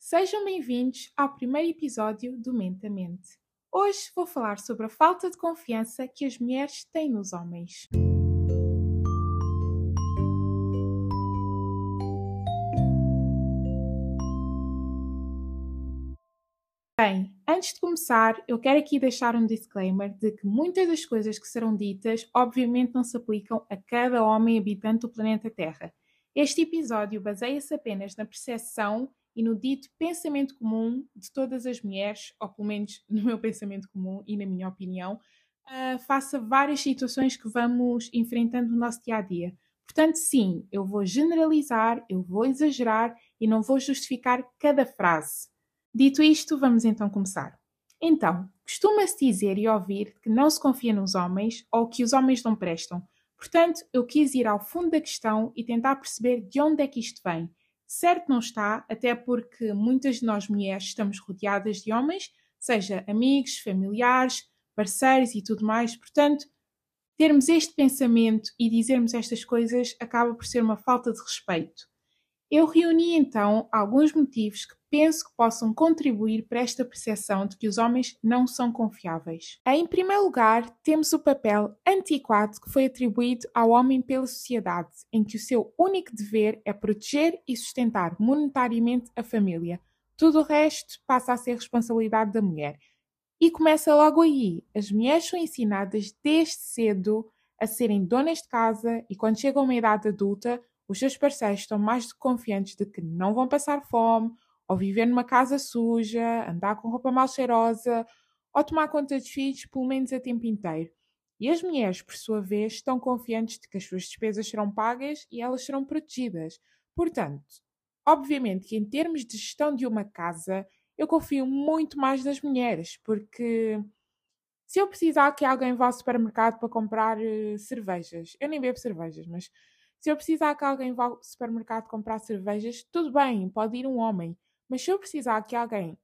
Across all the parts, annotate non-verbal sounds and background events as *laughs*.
Sejam bem-vindos ao primeiro episódio do Mente a Mente. Hoje vou falar sobre a falta de confiança que as mulheres têm nos homens. Bem, antes de começar, eu quero aqui deixar um disclaimer de que muitas das coisas que serão ditas, obviamente, não se aplicam a cada homem habitante do planeta Terra. Este episódio baseia-se apenas na percepção e no dito pensamento comum de todas as mulheres, ou pelo menos *laughs* no meu pensamento comum e na minha opinião, uh, várias situações que vamos enfrentando no nosso dia a dia. Portanto, sim, eu vou generalizar, eu vou exagerar e não vou justificar cada frase. Dito isto, vamos então começar. Então, costuma-se dizer e ouvir que não se confia nos homens ou que os homens não prestam. Portanto, eu quis ir ao fundo da questão e tentar perceber de onde é que isto vem. Certo não está, até porque muitas de nós mulheres estamos rodeadas de homens, seja amigos, familiares, parceiros e tudo mais. Portanto, termos este pensamento e dizermos estas coisas acaba por ser uma falta de respeito. Eu reuni então alguns motivos que penso que possam contribuir para esta percepção de que os homens não são confiáveis. Em primeiro lugar, temos o papel antiquado que foi atribuído ao homem pela sociedade, em que o seu único dever é proteger e sustentar monetariamente a família. Tudo o resto passa a ser responsabilidade da mulher. E começa logo aí. As mulheres são ensinadas desde cedo a serem donas de casa e quando chegam a uma idade adulta, os seus parceiros estão mais confiantes de que não vão passar fome, ou viver numa casa suja, andar com roupa mal cheirosa, ou tomar conta dos filhos pelo menos a tempo inteiro. E as mulheres, por sua vez, estão confiantes de que as suas despesas serão pagas e elas serão protegidas. Portanto, obviamente que em termos de gestão de uma casa, eu confio muito mais nas mulheres, porque se eu precisar que alguém vá ao supermercado para comprar uh, cervejas, eu nem bebo cervejas, mas se eu precisar que alguém vá ao supermercado comprar cervejas, tudo bem, pode ir um homem. Mas se eu precisar que alguém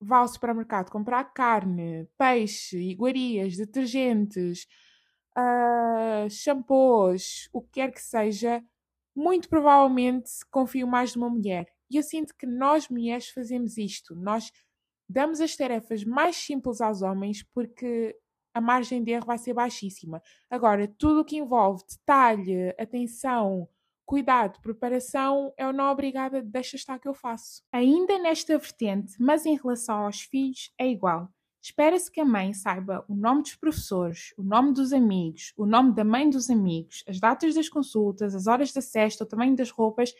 vá ao supermercado comprar carne, peixe, iguarias, detergentes, uh, shampoos, o que quer que seja, muito provavelmente confio mais numa mulher. E eu sinto que nós mulheres fazemos isto. Nós damos as tarefas mais simples aos homens porque a margem de erro vai ser baixíssima. Agora, tudo o que envolve detalhe, atenção, cuidado, preparação, eu não obrigada, deixa estar que eu faço. Ainda nesta vertente, mas em relação aos filhos, é igual. Espera-se que a mãe saiba o nome dos professores, o nome dos amigos, o nome da mãe dos amigos, as datas das consultas, as horas da cesta, o tamanho das roupas,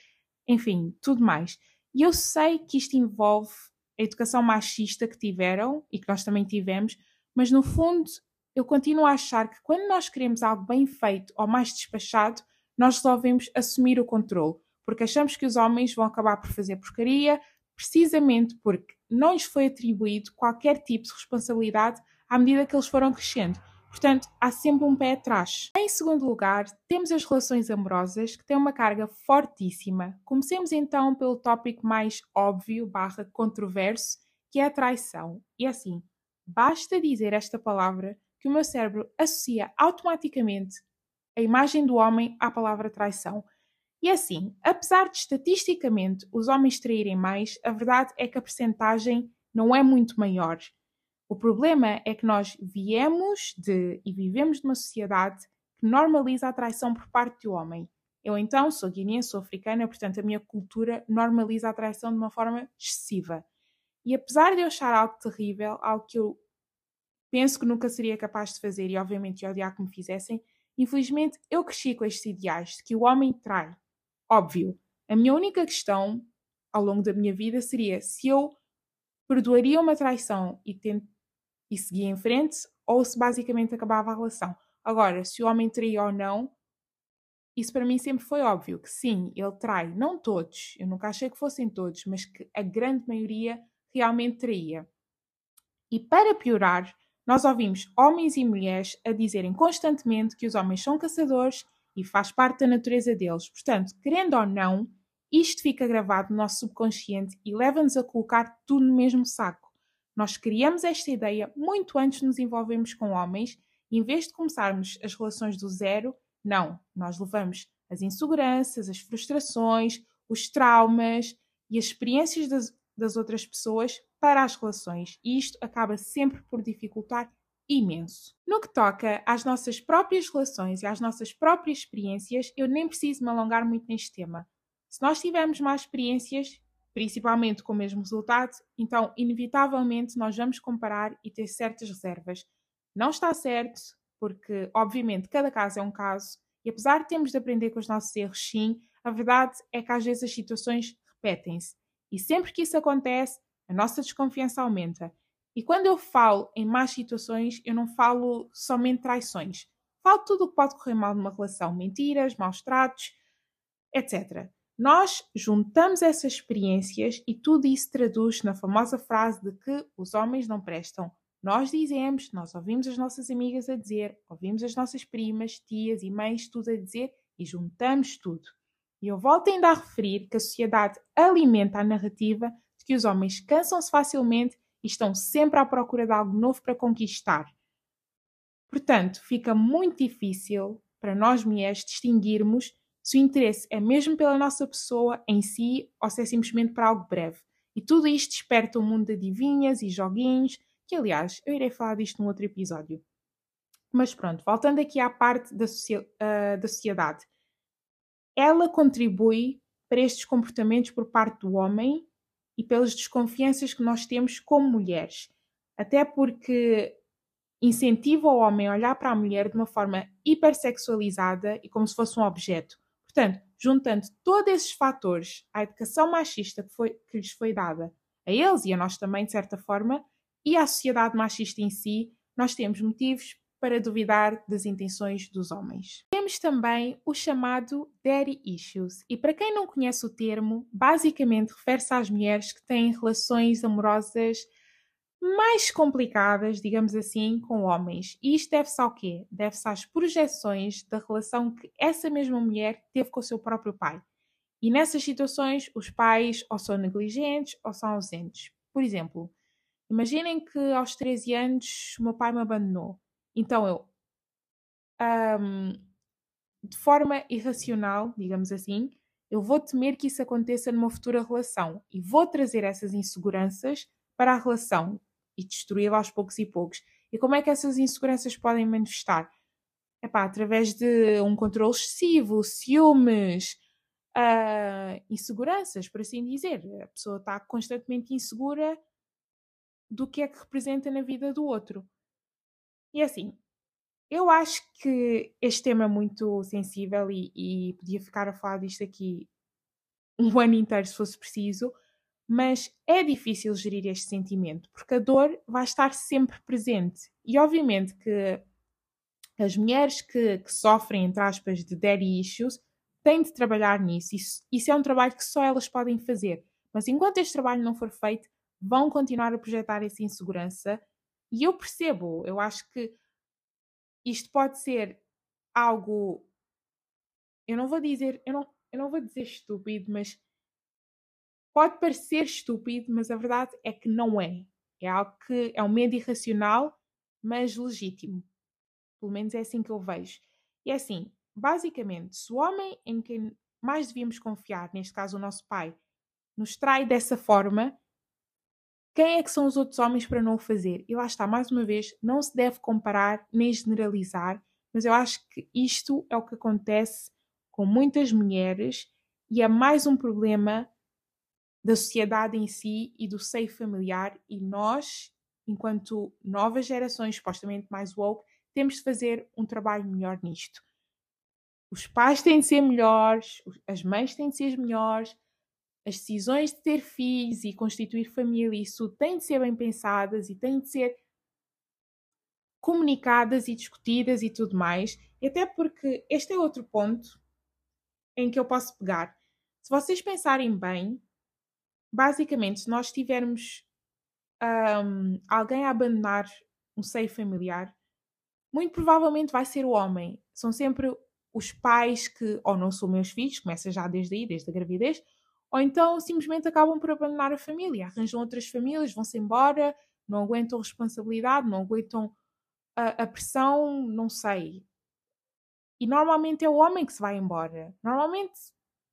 enfim, tudo mais. E eu sei que isto envolve a educação machista que tiveram e que nós também tivemos, mas no fundo eu continuo a achar que quando nós queremos algo bem feito ou mais despachado, nós resolvemos assumir o controle, porque achamos que os homens vão acabar por fazer porcaria, precisamente porque não lhes foi atribuído qualquer tipo de responsabilidade à medida que eles foram crescendo. Portanto, há sempre um pé atrás. Em segundo lugar, temos as relações amorosas, que têm uma carga fortíssima. Comecemos então pelo tópico mais óbvio barra controverso, que é a traição. E assim, Basta dizer esta palavra que o meu cérebro associa automaticamente a imagem do homem à palavra traição. E assim, apesar de estatisticamente os homens traírem mais, a verdade é que a percentagem não é muito maior. O problema é que nós viemos de e vivemos numa sociedade que normaliza a traição por parte do homem. Eu então sou guineense, sou africana, portanto a minha cultura normaliza a traição de uma forma excessiva. E apesar de eu achar algo terrível, algo que eu penso que nunca seria capaz de fazer e obviamente odiar que me fizessem, infelizmente eu cresci com estes ideais de que o homem trai. Óbvio. A minha única questão ao longo da minha vida seria se eu perdoaria uma traição e, tent... e seguia em frente ou se basicamente acabava a relação. Agora, se o homem traía ou não, isso para mim sempre foi óbvio que sim, ele trai. Não todos, eu nunca achei que fossem todos, mas que a grande maioria realmente traía. E para piorar, nós ouvimos homens e mulheres a dizerem constantemente que os homens são caçadores e faz parte da natureza deles. Portanto, querendo ou não, isto fica gravado no nosso subconsciente e leva-nos a colocar tudo no mesmo saco. Nós criamos esta ideia muito antes de nos envolvermos com homens, em vez de começarmos as relações do zero, não, nós levamos as inseguranças, as frustrações, os traumas e as experiências das das outras pessoas para as relações e isto acaba sempre por dificultar imenso. No que toca às nossas próprias relações e às nossas próprias experiências, eu nem preciso me alongar muito neste tema. Se nós tivermos más experiências, principalmente com o mesmo resultado, então inevitavelmente nós vamos comparar e ter certas reservas. Não está certo, porque obviamente cada caso é um caso, e apesar de termos de aprender com os nossos erros, sim, a verdade é que às vezes as situações repetem-se. E sempre que isso acontece, a nossa desconfiança aumenta. E quando eu falo em más situações, eu não falo somente traições. Falo tudo o que pode correr mal numa relação: mentiras, maus tratos, etc. Nós juntamos essas experiências e tudo isso traduz na famosa frase de que os homens não prestam. Nós dizemos, nós ouvimos as nossas amigas a dizer, ouvimos as nossas primas, tias e mães tudo a dizer e juntamos tudo. E eu volto ainda a referir que a sociedade alimenta a narrativa de que os homens cansam-se facilmente e estão sempre à procura de algo novo para conquistar. Portanto, fica muito difícil para nós mulheres distinguirmos se o interesse é mesmo pela nossa pessoa em si ou se é simplesmente para algo breve. E tudo isto desperta um mundo de adivinhas e joguinhos, que aliás eu irei falar disto num outro episódio. Mas pronto, voltando aqui à parte da, uh, da sociedade. Ela contribui para estes comportamentos por parte do homem e pelas desconfianças que nós temos como mulheres. Até porque incentiva o homem a olhar para a mulher de uma forma hipersexualizada e como se fosse um objeto. Portanto, juntando todos esses fatores à educação machista que, foi, que lhes foi dada a eles e a nós também, de certa forma, e à sociedade machista em si, nós temos motivos para duvidar das intenções dos homens. Temos também o chamado daddy issues, e para quem não conhece o termo, basicamente refere-se às mulheres que têm relações amorosas mais complicadas, digamos assim, com homens. E isto deve-se ao quê? Deve-se às projeções da relação que essa mesma mulher teve com o seu próprio pai. E nessas situações, os pais ou são negligentes ou são ausentes. Por exemplo, imaginem que aos 13 anos o meu pai me abandonou. Então eu, um, de forma irracional, digamos assim, eu vou temer que isso aconteça numa futura relação e vou trazer essas inseguranças para a relação e destruí-la aos poucos e poucos. E como é que essas inseguranças podem manifestar? Epá, através de um controle excessivo, ciúmes, uh, inseguranças, por assim dizer. A pessoa está constantemente insegura do que é que representa na vida do outro. E assim, eu acho que este tema é muito sensível e, e podia ficar a falar disto aqui um *laughs* ano inteiro se fosse preciso, mas é difícil gerir este sentimento porque a dor vai estar sempre presente. E obviamente que as mulheres que, que sofrem, entre aspas, de daddy issues têm de trabalhar nisso. Isso, isso é um trabalho que só elas podem fazer. Mas enquanto este trabalho não for feito, vão continuar a projetar essa insegurança e eu percebo, eu acho que isto pode ser algo. Eu não vou dizer, eu não, eu não vou dizer estúpido, mas pode parecer estúpido, mas a verdade é que não é. É algo que é um medo irracional, mas legítimo. Pelo menos é assim que eu vejo. E é assim, basicamente, se o homem em quem mais devíamos confiar, neste caso o nosso pai, nos trai dessa forma, quem é que são os outros homens para não o fazer? E lá está, mais uma vez, não se deve comparar nem generalizar, mas eu acho que isto é o que acontece com muitas mulheres e é mais um problema da sociedade em si e do seio familiar e nós, enquanto novas gerações supostamente mais woke, temos de fazer um trabalho melhor nisto. Os pais têm de ser melhores, as mães têm de ser melhores, as decisões de ter filhos e constituir família, isso tem de ser bem pensadas e tem de ser comunicadas e discutidas e tudo mais. E até porque este é outro ponto em que eu posso pegar. Se vocês pensarem bem, basicamente, se nós tivermos um, alguém a abandonar um seio familiar, muito provavelmente vai ser o homem. São sempre os pais que, ou não são meus filhos, começa já desde aí, desde a gravidez, ou então simplesmente acabam por abandonar a família, arranjam outras famílias, vão-se embora, não aguentam responsabilidade, não aguentam a, a, pressão, não sei. E normalmente é o homem que se vai embora. Normalmente,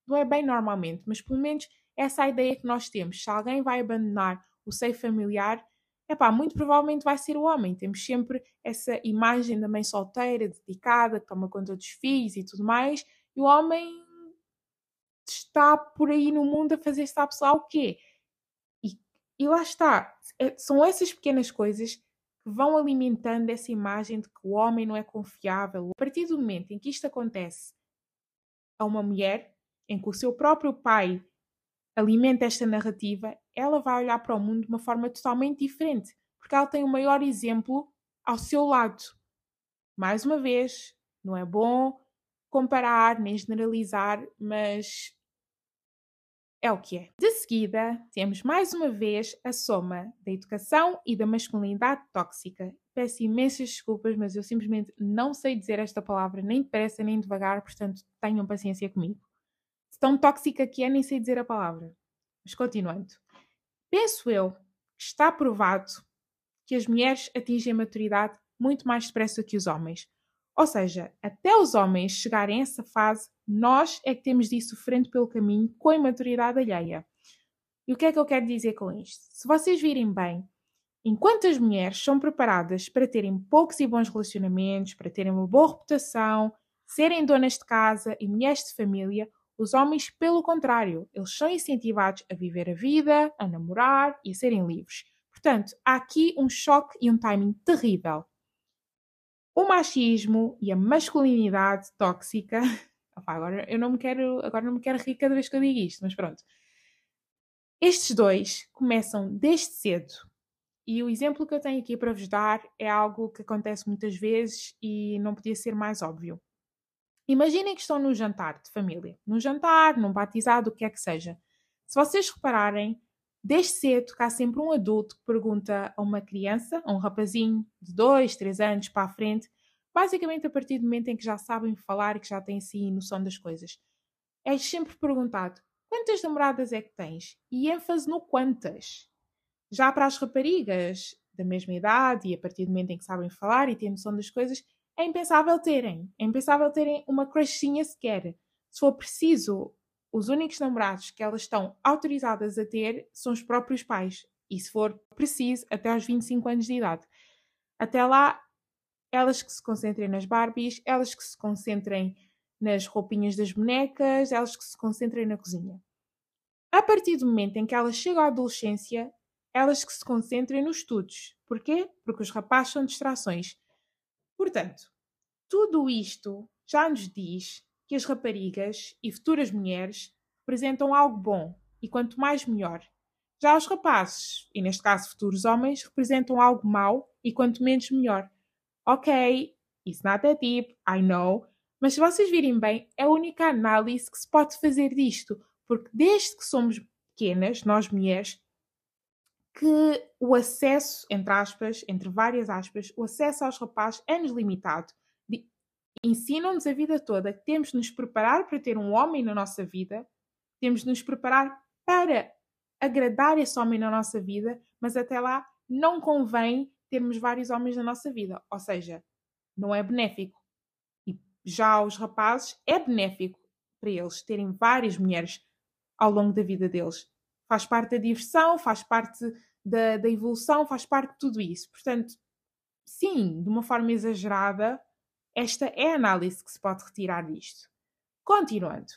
não é bem normalmente, mas pelo menos essa ideia que nós temos. Se alguém vai abandonar o seio familiar, epá, muito provavelmente vai ser o homem. Temos sempre essa imagem da mãe solteira, dedicada, que toma conta dos filhos e tudo mais, e o homem está por aí no mundo a fazer sabe lá o quê? E, e lá está. É, são essas pequenas coisas que vão alimentando essa imagem de que o homem não é confiável. A partir do momento em que isto acontece a uma mulher, em que o seu próprio pai alimenta esta narrativa, ela vai olhar para o mundo de uma forma totalmente diferente, porque ela tem o maior exemplo ao seu lado. Mais uma vez, não é bom comparar nem generalizar, mas é o que é. De seguida, temos mais uma vez a soma da educação e da masculinidade tóxica. Peço imensas desculpas, mas eu simplesmente não sei dizer esta palavra nem depressa nem devagar, portanto tenham paciência comigo. Tão tóxica que é, nem sei dizer a palavra. Mas continuando. Penso eu que está provado que as mulheres atingem a maturidade muito mais depressa que os homens. Ou seja, até os homens chegarem a essa fase, nós é que temos de ir sofrendo pelo caminho com a imaturidade alheia. E o que é que eu quero dizer com isto? Se vocês virem bem, enquanto as mulheres são preparadas para terem poucos e bons relacionamentos, para terem uma boa reputação, serem donas de casa e mulheres de família, os homens, pelo contrário, eles são incentivados a viver a vida, a namorar e a serem livres. Portanto, há aqui um choque e um timing terrível o machismo e a masculinidade tóxica. *laughs* Opa, agora eu não me quero, agora não me quero rir cada vez que eu digo isto, mas pronto. Estes dois começam desde cedo. E o exemplo que eu tenho aqui para vos dar é algo que acontece muitas vezes e não podia ser mais óbvio. Imaginem que estão num jantar de família, num jantar, num batizado, o que é que seja. Se vocês repararem, Desde cedo, há sempre um adulto que pergunta a uma criança, a um rapazinho de 2, 3 anos para a frente, basicamente a partir do momento em que já sabem falar e que já têm assim noção das coisas. É sempre perguntado: quantas namoradas é que tens? E ênfase no quantas. Já para as raparigas da mesma idade e a partir do momento em que sabem falar e têm noção das coisas, é impensável terem. É impensável terem uma crushinha sequer. Se for preciso os únicos namorados que elas estão autorizadas a ter são os próprios pais. E se for preciso, até aos 25 anos de idade. Até lá, elas que se concentrem nas Barbies, elas que se concentrem nas roupinhas das bonecas, elas que se concentrem na cozinha. A partir do momento em que elas chegam à adolescência, elas que se concentrem nos estudos. Porquê? Porque os rapazes são distrações. Portanto, tudo isto já nos diz que as raparigas e futuras mulheres representam algo bom e quanto mais melhor. Já os rapazes, e neste caso futuros homens, representam algo mau e quanto menos melhor. Ok, it's not that deep, I know, mas se vocês virem bem, é a única análise que se pode fazer disto, porque desde que somos pequenas, nós mulheres, que o acesso, entre aspas, entre várias aspas, o acesso aos rapazes é-nos limitado ensinam-nos a vida toda que temos de nos preparar para ter um homem na nossa vida, temos de nos preparar para agradar esse homem na nossa vida, mas até lá não convém termos vários homens na nossa vida, ou seja, não é benéfico. E já aos rapazes é benéfico para eles terem várias mulheres ao longo da vida deles. Faz parte da diversão, faz parte da, da evolução, faz parte de tudo isso. Portanto, sim, de uma forma exagerada, esta é a análise que se pode retirar disto. Continuando.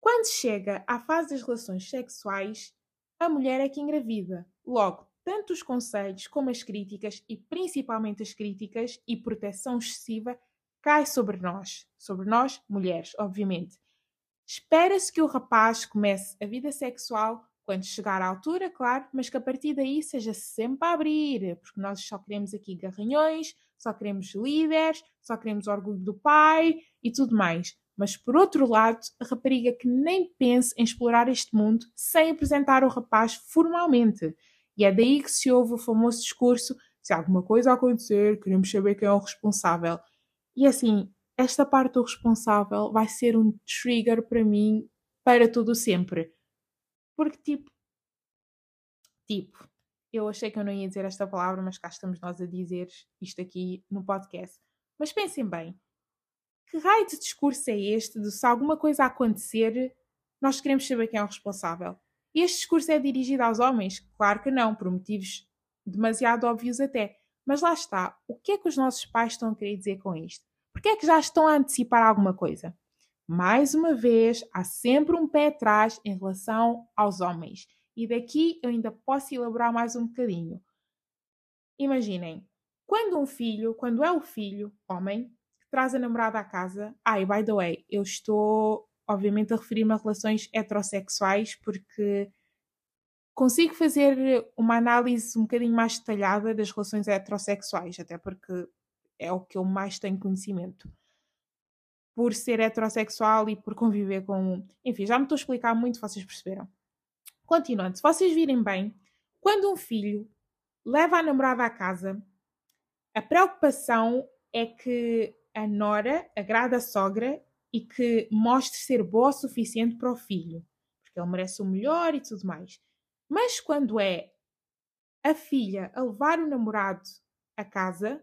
Quando chega à fase das relações sexuais, a mulher é que engravida. Logo, tanto os conselhos como as críticas, e principalmente as críticas e proteção excessiva, cai sobre nós. Sobre nós, mulheres, obviamente. Espera-se que o rapaz comece a vida sexual quando chegar à altura, claro, mas que a partir daí seja sempre a abrir, porque nós só queremos aqui garranhões, só queremos líderes, só queremos orgulho do pai e tudo mais. Mas por outro lado, a rapariga que nem pense em explorar este mundo sem apresentar o rapaz formalmente. E é daí que se ouve o famoso discurso: se alguma coisa acontecer, queremos saber quem é o responsável. E assim, esta parte do responsável vai ser um trigger para mim para tudo sempre porque, tipo, tipo, eu achei que eu não ia dizer esta palavra, mas cá estamos nós a dizer isto aqui no podcast. Mas pensem bem, que raio de discurso é este de se alguma coisa acontecer, nós queremos saber quem é o responsável? Este discurso é dirigido aos homens? Claro que não, por motivos demasiado óbvios até. Mas lá está, o que é que os nossos pais estão a querer dizer com isto? Porque é que já estão a antecipar alguma coisa? Mais uma vez, há sempre um pé atrás em relação aos homens. E daqui eu ainda posso elaborar mais um bocadinho. Imaginem, quando um filho, quando é o filho, homem, que traz a namorada à casa, ai, by the way, eu estou obviamente a referir-me a relações heterossexuais porque consigo fazer uma análise um bocadinho mais detalhada das relações heterossexuais, até porque é o que eu mais tenho conhecimento. Por ser heterossexual e por conviver com. Enfim, já me estou a explicar muito, vocês perceberam. Continuando, se vocês virem bem, quando um filho leva a namorada à casa, a preocupação é que a nora agrada a sogra e que mostre ser boa o suficiente para o filho, porque ele merece o melhor e tudo mais. Mas quando é a filha a levar o namorado a casa,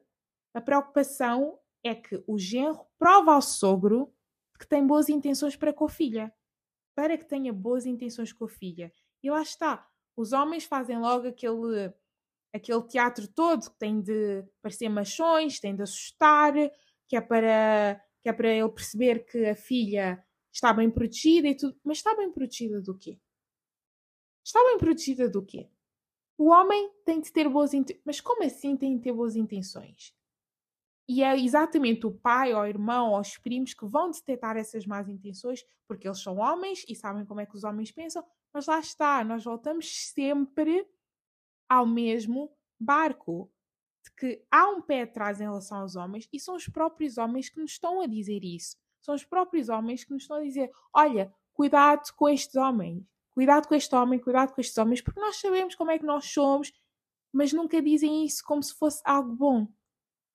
a preocupação é que o genro prova ao sogro que tem boas intenções para com a filha, para que tenha boas intenções com a filha. E lá está. Os homens fazem logo aquele aquele teatro todo que tem de parecer machões, tem de assustar, que é para que é para ele perceber que a filha está bem protegida e tudo. Mas está bem protegida do quê? Está bem protegida do quê? O homem tem de ter boas intenções. Mas como assim tem de ter boas intenções? E é exatamente o pai, ou o irmão, ou os primos que vão detectar essas más intenções, porque eles são homens e sabem como é que os homens pensam, mas lá está, nós voltamos sempre ao mesmo barco. De que há um pé atrás em relação aos homens e são os próprios homens que nos estão a dizer isso. São os próprios homens que nos estão a dizer: olha, cuidado com estes homens, cuidado com este homem, cuidado com estes homens, porque nós sabemos como é que nós somos, mas nunca dizem isso como se fosse algo bom.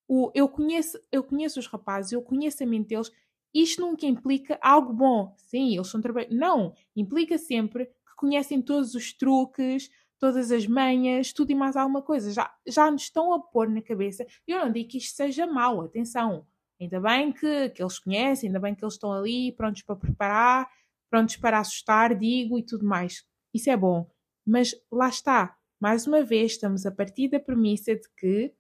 O, eu, conheço, eu conheço os rapazes, eu conheço a mente deles, isto nunca implica algo bom. Sim, eles são trabalhadores. Não, implica sempre conhecem todos os truques, todas as manhas, tudo e mais alguma coisa. Já, já nos estão a pôr na cabeça. Eu não digo que isto seja mau, atenção. Ainda bem que, que eles conhecem, ainda bem que eles estão ali prontos para preparar, prontos para assustar, digo e tudo mais. Isso é bom. Mas lá está. Mais uma vez, estamos a partir da premissa de que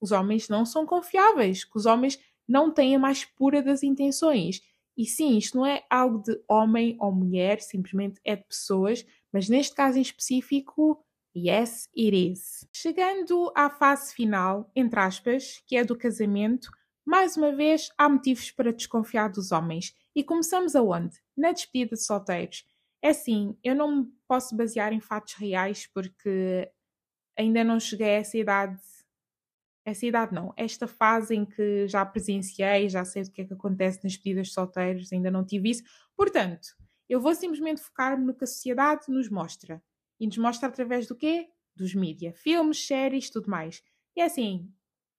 os homens não são confiáveis, que os homens não têm a mais pura das intenções. E sim, isto não é algo de homem ou mulher, simplesmente é de pessoas, mas neste caso em específico, yes, it is. Chegando à fase final, entre aspas, que é do casamento, mais uma vez há motivos para desconfiar dos homens. E começamos aonde? Na despedida de solteiros. É assim, eu não me posso basear em fatos reais porque ainda não cheguei a essa idade essa idade não, esta fase em que já presenciei, já sei o que é que acontece nas pedidas de solteiros, ainda não tive isso. Portanto, eu vou simplesmente focar-me no que a sociedade nos mostra. E nos mostra através do quê? Dos mídias, filmes, séries, tudo mais. E é assim,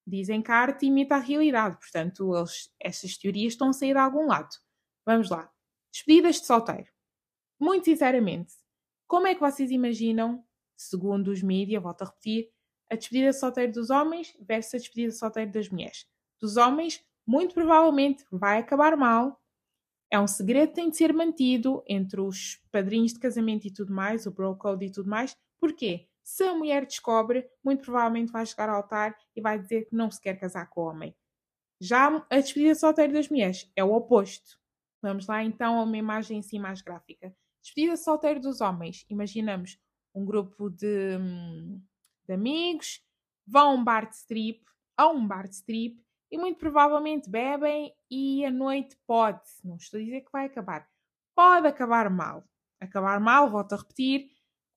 dizem que a arte imita a realidade, portanto, eles, essas teorias estão a sair de algum lado. Vamos lá. Despedidas de solteiro. Muito sinceramente, como é que vocês imaginam, segundo os mídias, volto a repetir, a despedida de solteiro dos homens versus a despedida de solteiro das mulheres. Dos homens, muito provavelmente vai acabar mal. É um segredo que tem de ser mantido entre os padrinhos de casamento e tudo mais, o bro code e tudo mais. Porquê? Se a mulher descobre, muito provavelmente vai chegar ao altar e vai dizer que não se quer casar com o homem. Já a despedida de solteiro das mulheres é o oposto. Vamos lá então a uma imagem assim mais gráfica. Despedida de solteiro dos homens. Imaginamos um grupo de hum, de amigos, vão a um bar de strip, a um bar de strip, e muito provavelmente bebem e a noite pode, não estou a dizer que vai acabar, pode acabar mal. Acabar mal, volto a repetir,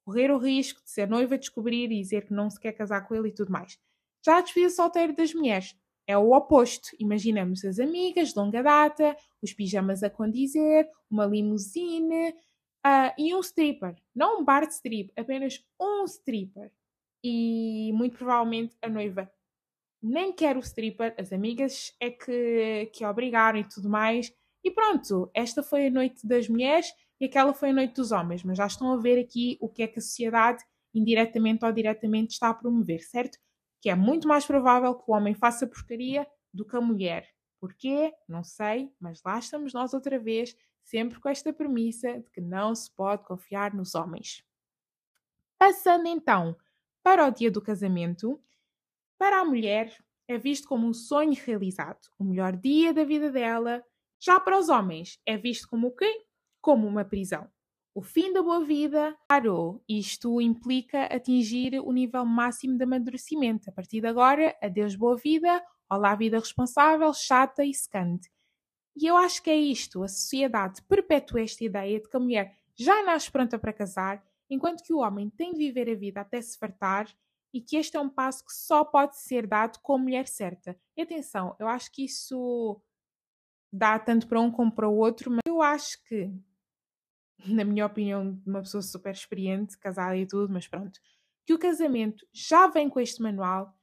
correr o risco de ser noiva, descobrir e dizer que não se quer casar com ele e tudo mais. Já a despedida solteiro das mulheres é o oposto. Imaginamos as amigas de longa data, os pijamas a condizer, uma limusine uh, e um stripper. Não um bar de strip, apenas um stripper e muito provavelmente a noiva nem quer o stripper, as amigas é que, que obrigaram e tudo mais. E pronto, esta foi a noite das mulheres e aquela foi a noite dos homens, mas já estão a ver aqui o que é que a sociedade, indiretamente ou diretamente, está a promover, certo? Que é muito mais provável que o homem faça porcaria do que a mulher. Porquê? Não sei, mas lá estamos nós outra vez, sempre com esta premissa de que não se pode confiar nos homens. Passando então para o dia do casamento, para a mulher é visto como um sonho realizado, o melhor dia da vida dela. Já para os homens é visto como o quê? Como uma prisão. O fim da boa vida parou. Isto implica atingir o nível máximo de amadurecimento. A partir de agora, adeus boa vida, olá vida responsável, chata e secante. E eu acho que é isto. A sociedade perpetua esta ideia de que a mulher já nasce pronta para casar, enquanto que o homem tem de viver a vida até se fartar e que este é um passo que só pode ser dado com a mulher certa. E atenção, eu acho que isso dá tanto para um como para o outro, mas eu acho que, *laughs* na minha opinião, uma pessoa super experiente, casada e tudo, mas pronto, que o casamento já vem com este manual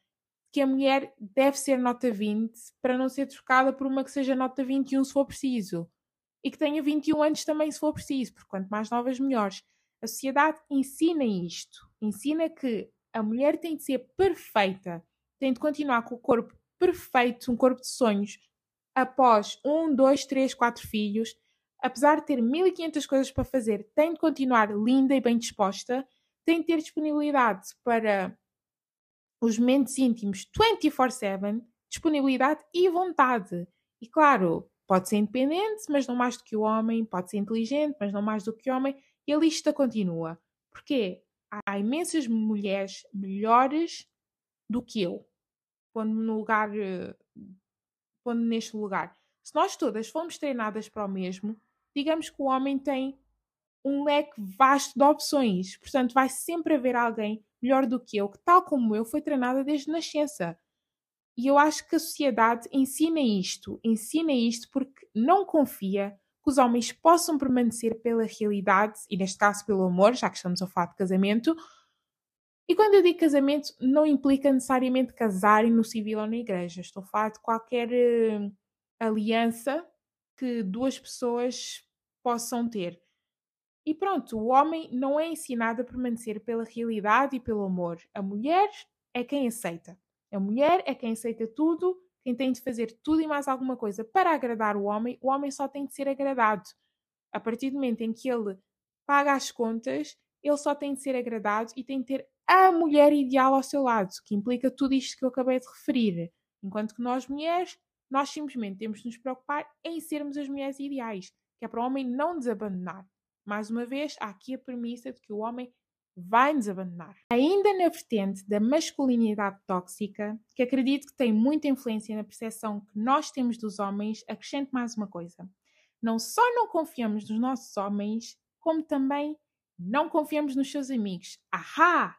que a mulher deve ser nota 20 para não ser trocada por uma que seja nota 21 se for preciso. E que tenha 21 anos também se for preciso, porque quanto mais novas, melhores. A sociedade ensina isto. Ensina que a mulher tem de ser perfeita, tem de continuar com o corpo perfeito, um corpo de sonhos, após um, dois, três, quatro filhos. Apesar de ter 1500 coisas para fazer, tem de continuar linda e bem disposta, tem de ter disponibilidade para os momentos íntimos 24/7, disponibilidade e vontade. E claro, pode ser independente, mas não mais do que o homem, pode ser inteligente, mas não mais do que o homem, e a lista continua. Porque há imensas mulheres melhores do que eu, pondo-me no lugar, eh, pondo neste lugar. Se nós todas fomos treinadas para o mesmo, digamos que o homem tem um leque vasto de opções, portanto, vai sempre haver alguém melhor do que eu, que, tal como eu, foi treinada desde nascença. E eu acho que a sociedade ensina isto, ensina isto porque não confia que os homens possam permanecer pela realidade, e neste caso pelo amor, já que estamos a falar de casamento. E quando eu digo casamento, não implica necessariamente casarem no civil ou na igreja. Estou a falar de qualquer uh, aliança que duas pessoas possam ter. E pronto, o homem não é ensinado a permanecer pela realidade e pelo amor. A mulher é quem aceita. A mulher é quem aceita tudo, quem tem de fazer tudo e mais alguma coisa para agradar o homem. O homem só tem de ser agradado. A partir do momento em que ele paga as contas, ele só tem de ser agradado e tem de ter a mulher ideal ao seu lado, que implica tudo isto que eu acabei de referir. Enquanto que nós mulheres, nós simplesmente temos de nos preocupar em sermos as mulheres ideais, que é para o homem não nos abandonar. Mais uma vez, há aqui a premissa de que o homem vai nos abandonar. Ainda na vertente da masculinidade tóxica, que acredito que tem muita influência na percepção que nós temos dos homens, acrescento mais uma coisa. Não só não confiamos nos nossos homens, como também não confiamos nos seus amigos. Ahá!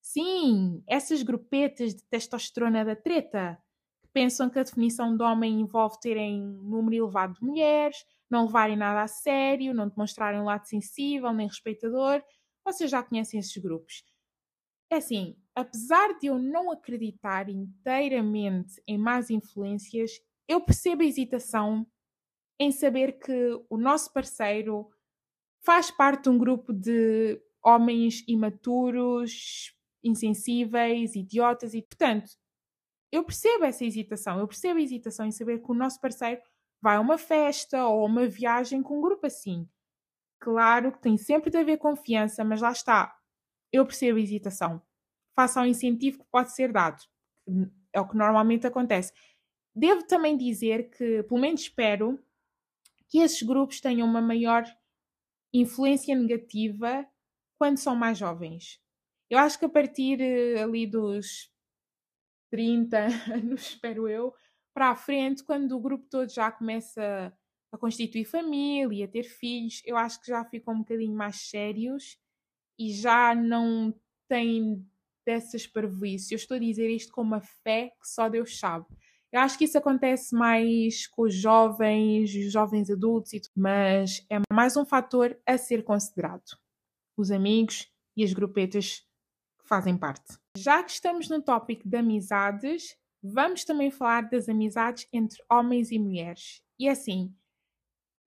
Sim, essas grupetas de testosterona da treta, que pensam que a definição de homem envolve terem número elevado de mulheres, não levarem nada a sério, não demonstrarem um lado sensível nem respeitador. Vocês já conhecem esses grupos. É assim, apesar de eu não acreditar inteiramente em más influências, eu percebo a hesitação em saber que o nosso parceiro faz parte de um grupo de homens imaturos, insensíveis, idiotas e, portanto, eu percebo essa hesitação. Eu percebo a hesitação em saber que o nosso parceiro vai a uma festa ou uma viagem com um grupo assim. Claro que tem sempre de haver confiança, mas lá está. Eu percebo a hesitação. Faça o incentivo que pode ser dado. É o que normalmente acontece. Devo também dizer que, pelo menos espero, que esses grupos tenham uma maior influência negativa quando são mais jovens. Eu acho que a partir eh, ali dos 30 *laughs* anos, espero eu, para a frente, quando o grupo todo já começa a constituir família, a ter filhos, eu acho que já ficam um bocadinho mais sérios e já não têm dessas parvoíces. Eu estou a dizer isto com uma fé que só Deus sabe. Eu acho que isso acontece mais com os jovens, os jovens adultos, mas é mais um fator a ser considerado. Os amigos e as grupetas que fazem parte. Já que estamos no tópico de amizades, vamos também falar das amizades entre homens e mulheres. E assim,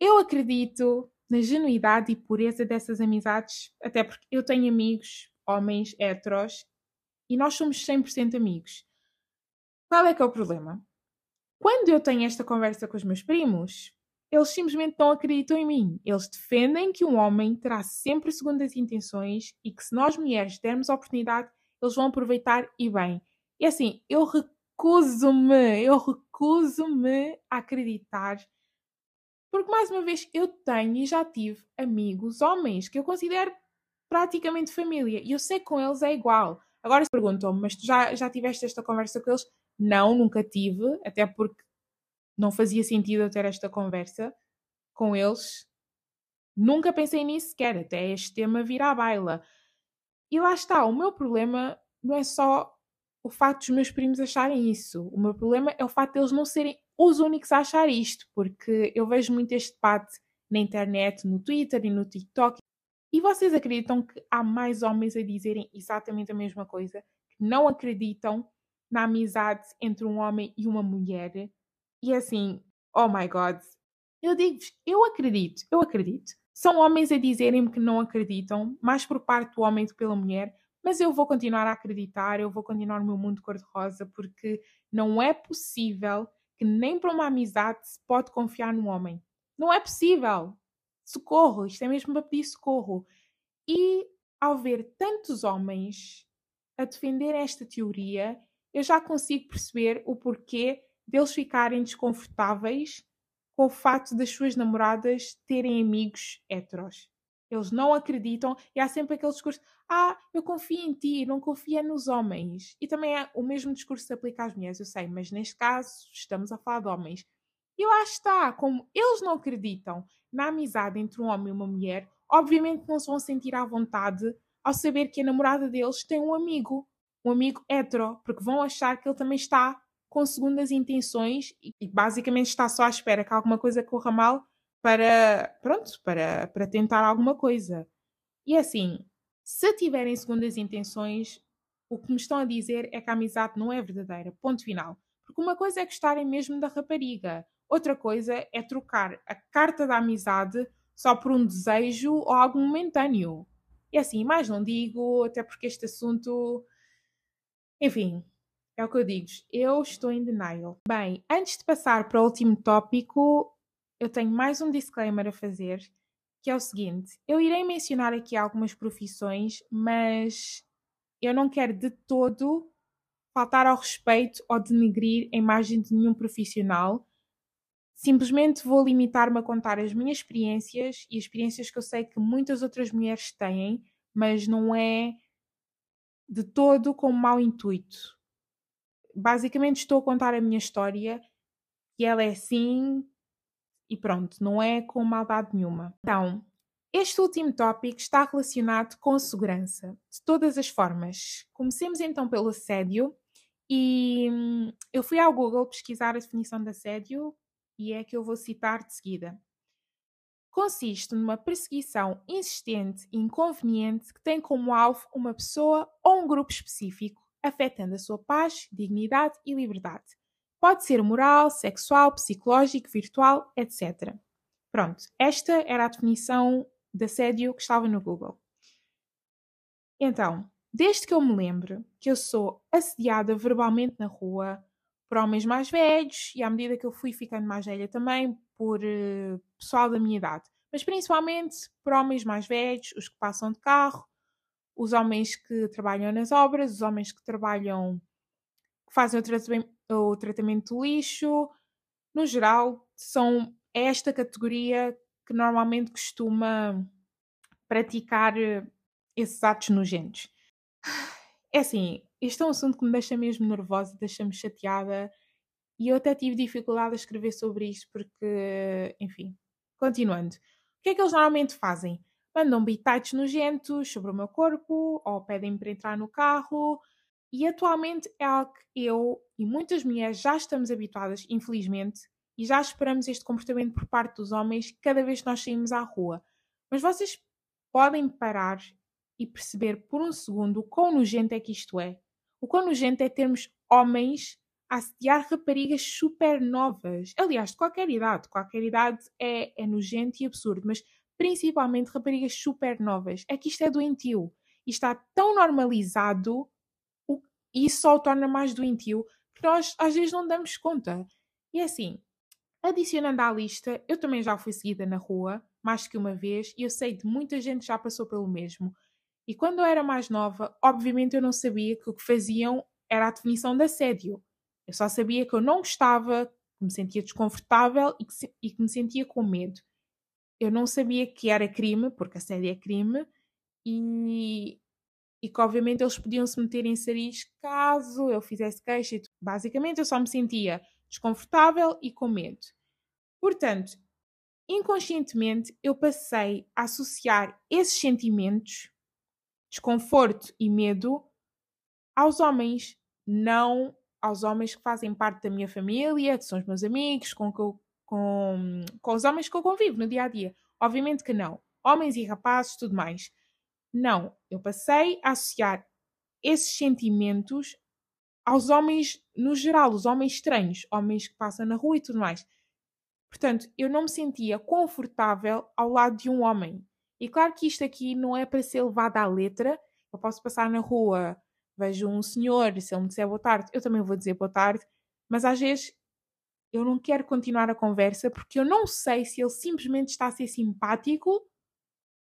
eu acredito na genuidade e pureza dessas amizades, até porque eu tenho amigos, homens, heteros, e nós somos 100% amigos. Qual é que é o problema? Quando eu tenho esta conversa com os meus primos, eles simplesmente não acreditam em mim. Eles defendem que um homem terá sempre segundas intenções e que se nós mulheres dermos a oportunidade, eles vão aproveitar e bem. E assim, eu recuso-me, eu recuso-me a acreditar. Porque, mais uma vez, eu tenho e já tive amigos homens que eu considero praticamente família. E eu sei que com eles é igual. Agora perguntam-me, mas tu já, já tiveste esta conversa com eles? Não, nunca tive, até porque não fazia sentido eu ter esta conversa com eles. Nunca pensei nisso sequer, até este tema vir à baila. E lá está, o meu problema não é só o facto dos meus primos acharem isso. O meu problema é o facto de eles não serem os únicos a achar isto, porque eu vejo muito este debate na internet, no Twitter e no TikTok. E vocês acreditam que há mais homens a dizerem exatamente a mesma coisa? Que não acreditam na amizade entre um homem e uma mulher? E assim, oh my god, eu digo-vos, eu acredito, eu acredito. São homens a dizerem-me que não acreditam, mais por parte do homem do que pela mulher, mas eu vou continuar a acreditar, eu vou continuar no meu mundo cor-de-rosa, porque não é possível que nem para uma amizade se pode confiar num homem. Não é possível. Socorro, isto é mesmo para pedir socorro. E ao ver tantos homens a defender esta teoria, eu já consigo perceber o porquê deles ficarem desconfortáveis com o facto das suas namoradas terem amigos heteros. Eles não acreditam e há sempre aquele discurso: ah, eu confio em ti, não confio nos homens. E também é o mesmo discurso se aplica às mulheres, eu sei, mas neste caso estamos a falar de homens. E lá está, como eles não acreditam na amizade entre um homem e uma mulher, obviamente não se vão sentir à vontade ao saber que a namorada deles tem um amigo, um amigo hetero, porque vão achar que ele também está com segundas intenções e basicamente está só à espera que alguma coisa corra mal para, pronto, para, para tentar alguma coisa. E assim, se tiverem segundas intenções, o que me estão a dizer é que a amizade não é verdadeira. Ponto final. Porque uma coisa é gostarem mesmo da rapariga, outra coisa é trocar a carta da amizade só por um desejo ou algo momentâneo. E assim, mais não digo, até porque este assunto. Enfim, é o que eu digo. Eu estou em denial. Bem, antes de passar para o último tópico, eu tenho mais um disclaimer a fazer, que é o seguinte: eu irei mencionar aqui algumas profissões, mas eu não quero de todo faltar ao respeito ou denegrir a imagem de nenhum profissional. Simplesmente vou limitar-me a contar as minhas experiências e experiências que eu sei que muitas outras mulheres têm, mas não é de todo com mau intuito. Basicamente estou a contar a minha história e ela é assim e pronto, não é com maldade nenhuma. Então, este último tópico está relacionado com segurança, de todas as formas. Comecemos então pelo assédio, e hum, eu fui ao Google pesquisar a definição de assédio, e é que eu vou citar de seguida. Consiste numa perseguição insistente e inconveniente que tem como alvo uma pessoa ou um grupo específico, afetando a sua paz, dignidade e liberdade Pode ser moral, sexual, psicológico, virtual, etc. Pronto, esta era a definição de assédio que estava no Google. Então, desde que eu me lembro que eu sou assediada verbalmente na rua por homens mais velhos e à medida que eu fui ficando mais velha também por uh, pessoal da minha idade, mas principalmente por homens mais velhos, os que passam de carro, os homens que trabalham nas obras, os homens que trabalham, que fazem o tratamento, o tratamento do lixo, no geral, são esta categoria que normalmente costuma praticar eh, esses atos nojentos. É assim, este é um assunto que me deixa mesmo nervosa, deixa-me chateada e eu até tive dificuldade a escrever sobre isto porque, enfim, continuando. O que é que eles normalmente fazem? Mandam bitites nojentos sobre o meu corpo ou pedem-me para entrar no carro e atualmente é algo que eu e muitas mulheres já estamos habituadas, infelizmente, e já esperamos este comportamento por parte dos homens cada vez que nós saímos à rua. Mas vocês podem parar e perceber por um segundo o quão nojento é que isto é. O quão nojento é termos homens a assediar raparigas super novas. Aliás, de qualquer idade. Qualquer idade é, é nojento e absurdo, mas principalmente raparigas super novas. É que isto é doentio. E está tão normalizado e isso só o torna mais doentio que nós às vezes não damos conta. E é assim, Adicionando à lista, eu também já fui seguida na rua, mais que uma vez, e eu sei de muita gente já passou pelo mesmo. E quando eu era mais nova, obviamente eu não sabia que o que faziam era a definição de assédio. Eu só sabia que eu não gostava, que me sentia desconfortável e que, se, e que me sentia com medo. Eu não sabia que era crime, porque assédio é crime, e, e que obviamente eles podiam se meter em saris caso eu fizesse queixa. Basicamente eu só me sentia desconfortável e com medo. Portanto, inconscientemente eu passei a associar esses sentimentos, desconforto e medo, aos homens, não aos homens que fazem parte da minha família, que são os meus amigos, com, com, com, com os homens que eu convivo no dia a dia. Obviamente que não. Homens e rapazes, tudo mais. Não. Eu passei a associar esses sentimentos aos homens no geral, os homens estranhos, homens que passam na rua e tudo mais. Portanto, eu não me sentia confortável ao lado de um homem. E claro que isto aqui não é para ser levado à letra. Eu posso passar na rua, vejo um senhor, se ele me disser boa tarde, eu também vou dizer boa tarde, mas às vezes eu não quero continuar a conversa porque eu não sei se ele simplesmente está a ser simpático,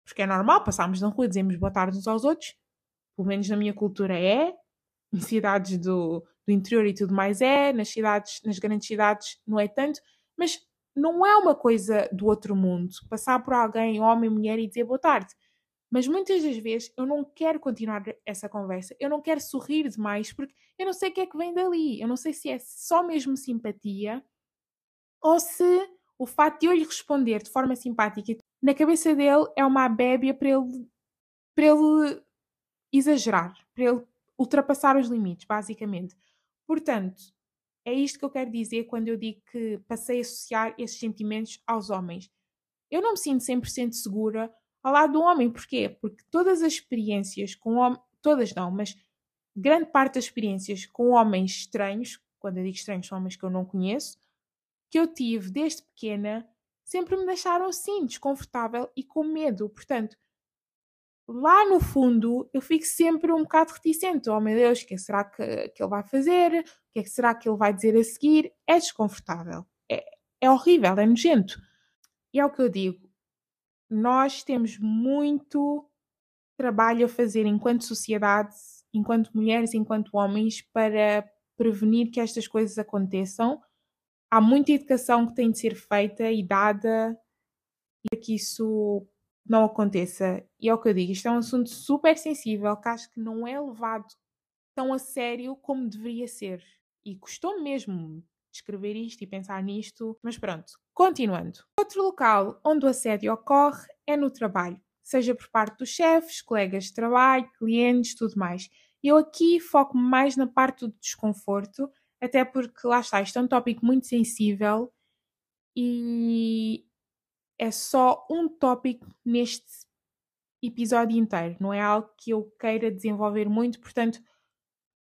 porque é normal passarmos na rua dizermos boa tarde uns aos outros, pelo menos na minha cultura é, em cidades do, do interior e tudo mais é, nas cidades, nas grandes cidades não é tanto, mas não é uma coisa do outro mundo passar por alguém, homem, mulher, e dizer boa tarde. Mas muitas das vezes eu não quero continuar essa conversa, eu não quero sorrir demais porque eu não sei o que é que vem dali, eu não sei se é só mesmo simpatia ou se o fato de eu lhe responder de forma simpática na cabeça dele é uma abébia para ele, para ele exagerar, para ele ultrapassar os limites, basicamente. Portanto, é isto que eu quero dizer quando eu digo que passei a associar esses sentimentos aos homens. Eu não me sinto 100% segura ao lado do homem. Porquê? Porque todas as experiências com homens, todas não, mas grande parte das experiências com homens estranhos, quando eu digo estranhos, são homens que eu não conheço, que eu tive desde pequena, sempre me deixaram assim, desconfortável e com medo. Portanto, lá no fundo eu fico sempre um bocado reticente. Oh meu Deus, o que é será que, que ele vai fazer? O que é que será que ele vai dizer a seguir? É desconfortável. É, é horrível, é nojento. E é o que eu digo. Nós temos muito trabalho a fazer enquanto sociedade, enquanto mulheres, enquanto homens, para prevenir que estas coisas aconteçam. Há muita educação que tem de ser feita e dada para que isso não aconteça. E é o que eu digo, isto é um assunto super sensível que acho que não é levado tão a sério como deveria ser. E custou mesmo escrever isto e pensar nisto, mas pronto, continuando. Outro local onde o assédio ocorre é no trabalho, seja por parte dos chefes, colegas de trabalho, clientes, tudo mais. Eu aqui foco mais na parte do desconforto, até porque lá está, isto é um tópico muito sensível e é só um tópico neste episódio inteiro, não é algo que eu queira desenvolver muito, portanto,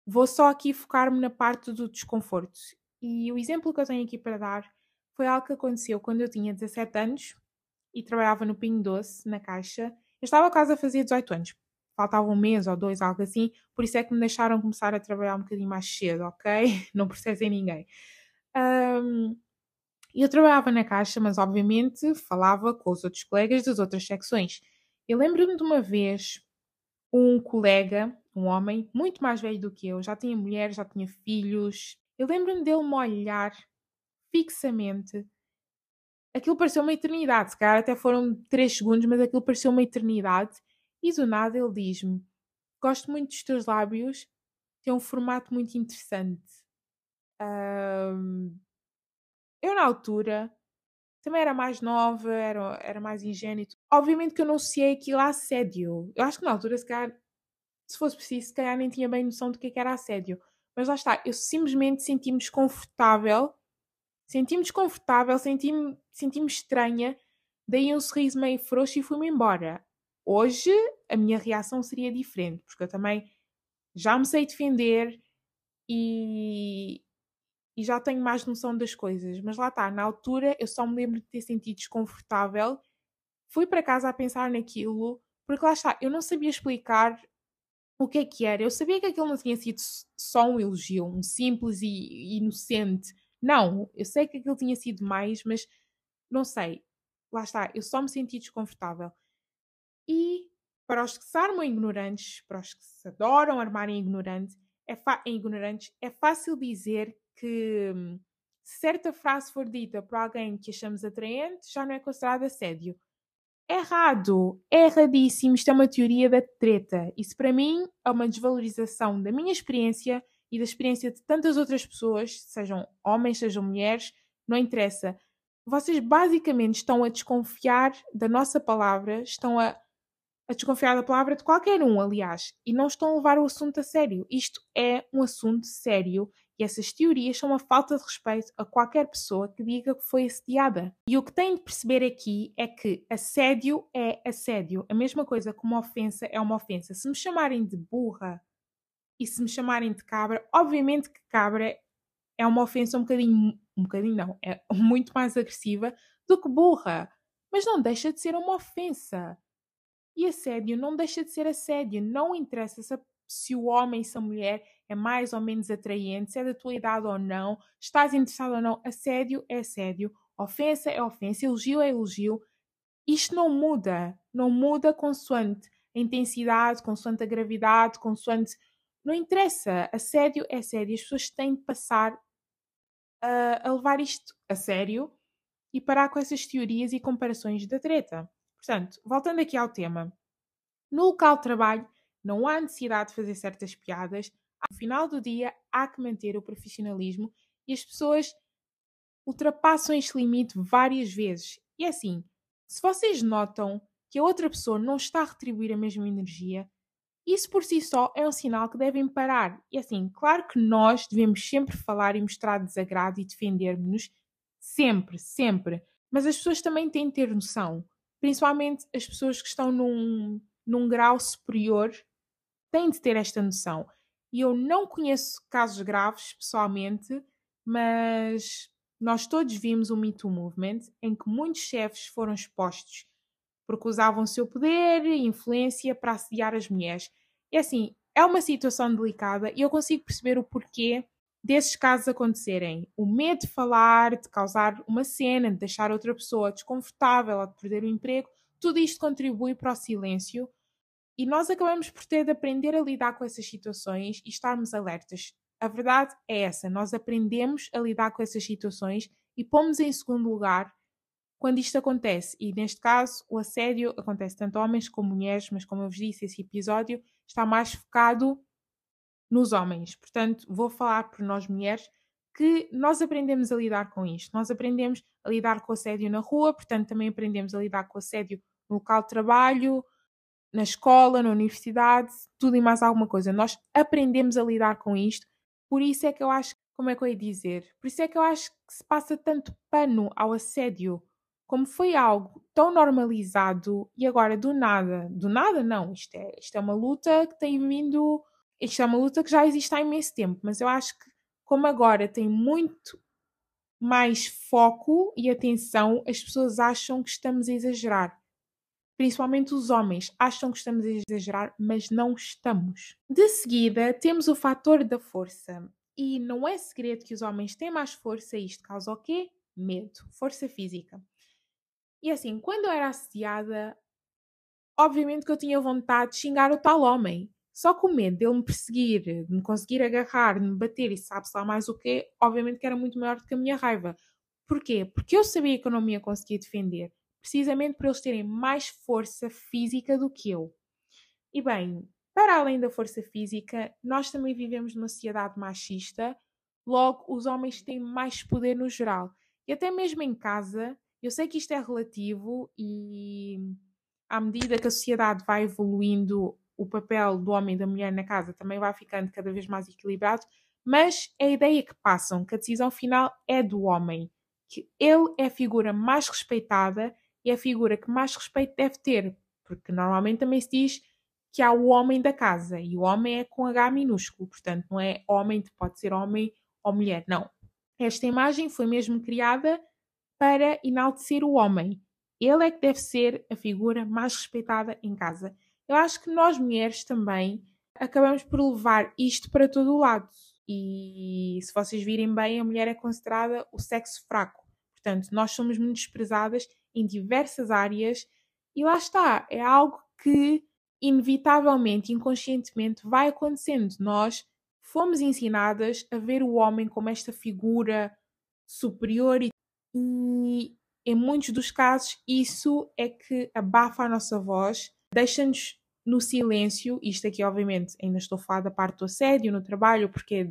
vou só aqui focar-me na parte do desconforto. E o exemplo que eu tenho aqui para dar foi algo que aconteceu quando eu tinha 17 anos e trabalhava no Pinho Doce, na Caixa. Eu estava quase a fazer 18 anos, faltava um mês ou dois, algo assim, por isso é que me deixaram começar a trabalhar um bocadinho mais cedo, ok? *laughs* Não processem ninguém. Um, eu trabalhava na caixa, mas obviamente falava com os outros colegas das outras secções. Eu lembro-me de uma vez um colega, um homem, muito mais velho do que eu, já tinha mulher, já tinha filhos. Eu lembro-me dele me olhar fixamente. Aquilo pareceu uma eternidade, se calhar até foram três segundos, mas aquilo pareceu uma eternidade. E do nada ele diz-me: Gosto muito dos teus lábios, tem um formato muito interessante. Um, eu, na altura, também era mais nova, era, era mais ingênua. Obviamente que eu não associei aquilo assédio. Eu acho que na altura, se calhar, se fosse preciso, se calhar nem tinha bem noção do que, é era assédio. Mas lá está, eu simplesmente senti-me desconfortável, senti-me desconfortável, senti-me senti estranha, dei um sorriso meio frouxo e fui-me embora. Hoje a minha reação seria diferente, porque eu também já me sei defender e, e já tenho mais noção das coisas. Mas lá está, na altura eu só me lembro de ter sentido desconfortável. Fui para casa a pensar naquilo, porque lá está, eu não sabia explicar o que é que era. Eu sabia que aquilo não tinha sido só um elogio, um simples e inocente Não, eu sei que aquilo tinha sido mais, mas não sei. Lá está, eu só me senti desconfortável. E para os que se armam ignorantes, para os que se adoram armarem ignorantes, é, em ignorantes, é fácil dizer que hum, se certa frase for dita por alguém que achamos atraente, já não é considerado assédio. Errado! Erradíssimo! Isto é uma teoria da treta. Isso para mim é uma desvalorização da minha experiência e da experiência de tantas outras pessoas, sejam homens, sejam mulheres, não interessa. Vocês basicamente estão a desconfiar da nossa palavra, estão a a desconfiar da palavra de qualquer um, aliás, e não estão a levar o assunto a sério. Isto é um assunto sério e essas teorias são uma falta de respeito a qualquer pessoa que diga que foi assediada. E o que têm de perceber aqui é que assédio é assédio. A mesma coisa que uma ofensa é uma ofensa. Se me chamarem de burra e se me chamarem de cabra, obviamente que cabra é uma ofensa um bocadinho, um bocadinho não, é *laughs* muito mais agressiva do que burra. Mas não deixa de ser uma ofensa. E assédio não deixa de ser assédio. Não interessa se, se o homem, se a mulher é mais ou menos atraente, se é da tua idade ou não, estás interessado ou não. Assédio é assédio. Ofensa é ofensa. Elogio é elogio. Isto não muda. Não muda consoante a intensidade, consoante a gravidade, consoante. Não interessa. Assédio é assédio. As pessoas têm de passar a, a levar isto a sério e parar com essas teorias e comparações da treta. Portanto, voltando aqui ao tema, no local de trabalho não há necessidade de fazer certas piadas, no final do dia há que manter o profissionalismo e as pessoas ultrapassam este limite várias vezes. E é assim, se vocês notam que a outra pessoa não está a retribuir a mesma energia, isso por si só é um sinal que devem parar. E assim, claro que nós devemos sempre falar e mostrar desagrado e defender-nos, sempre, sempre. Mas as pessoas também têm de ter noção principalmente as pessoas que estão num, num grau superior têm de ter esta noção. E eu não conheço casos graves pessoalmente, mas nós todos vimos o Me Too Movement em que muitos chefes foram expostos porque usavam o seu poder e influência para assediar as mulheres. E assim, é uma situação delicada e eu consigo perceber o porquê desses casos acontecerem. O medo de falar, de causar uma cena, de deixar outra pessoa desconfortável ou de perder o emprego, tudo isto contribui para o silêncio e nós acabamos por ter de aprender a lidar com essas situações e estarmos alertas. A verdade é essa: nós aprendemos a lidar com essas situações e pomos em segundo lugar quando isto acontece. E neste caso, o assédio acontece tanto a homens como mulheres, mas como eu vos disse, esse episódio está mais focado nos homens. Portanto, vou falar por nós mulheres que nós aprendemos a lidar com isto. Nós aprendemos a lidar com assédio na rua, portanto, também aprendemos a lidar com assédio no local de trabalho, na escola, na universidade, tudo e mais alguma coisa. Nós aprendemos a lidar com isto. Por isso é que eu acho, como é que eu ia dizer? Por isso é que eu acho que se passa tanto pano ao assédio. Como foi algo tão normalizado e agora do nada, do nada não, isto é, isto é uma luta que tem vindo isto é uma luta que já existe há imenso tempo, mas eu acho que, como agora tem muito mais foco e atenção, as pessoas acham que estamos a exagerar. Principalmente os homens acham que estamos a exagerar, mas não estamos. De seguida, temos o fator da força. E não é segredo que os homens têm mais força, e isto causa o quê? Medo, força física. E assim, quando eu era assediada, obviamente que eu tinha vontade de xingar o tal homem. Só com medo dele me perseguir, de me conseguir agarrar, de me bater e sabe-se lá mais o quê, obviamente que era muito maior do que a minha raiva. Porquê? Porque eu sabia que eu não me ia conseguir defender, precisamente por eles terem mais força física do que eu. E bem, para além da força física, nós também vivemos numa sociedade machista, logo os homens têm mais poder no geral. E até mesmo em casa, eu sei que isto é relativo e à medida que a sociedade vai evoluindo, o papel do homem e da mulher na casa também vai ficando cada vez mais equilibrado, mas é a ideia que passam, que a decisão final é do homem, que ele é a figura mais respeitada e é a figura que mais respeito deve ter, porque normalmente também se diz que há o homem da casa e o homem é com H minúsculo, portanto não é homem, pode ser homem ou mulher, não. Esta imagem foi mesmo criada para enaltecer o homem. Ele é que deve ser a figura mais respeitada em casa. Eu acho que nós mulheres também acabamos por levar isto para todo o lado. E se vocês virem bem, a mulher é considerada o sexo fraco. Portanto, nós somos muito desprezadas em diversas áreas e lá está, é algo que inevitavelmente, inconscientemente, vai acontecendo. Nós fomos ensinadas a ver o homem como esta figura superior e, e em muitos dos casos isso é que abafa a nossa voz, deixa-nos no silêncio. Isto aqui, obviamente, ainda estou a falar da parte do assédio no trabalho, porque é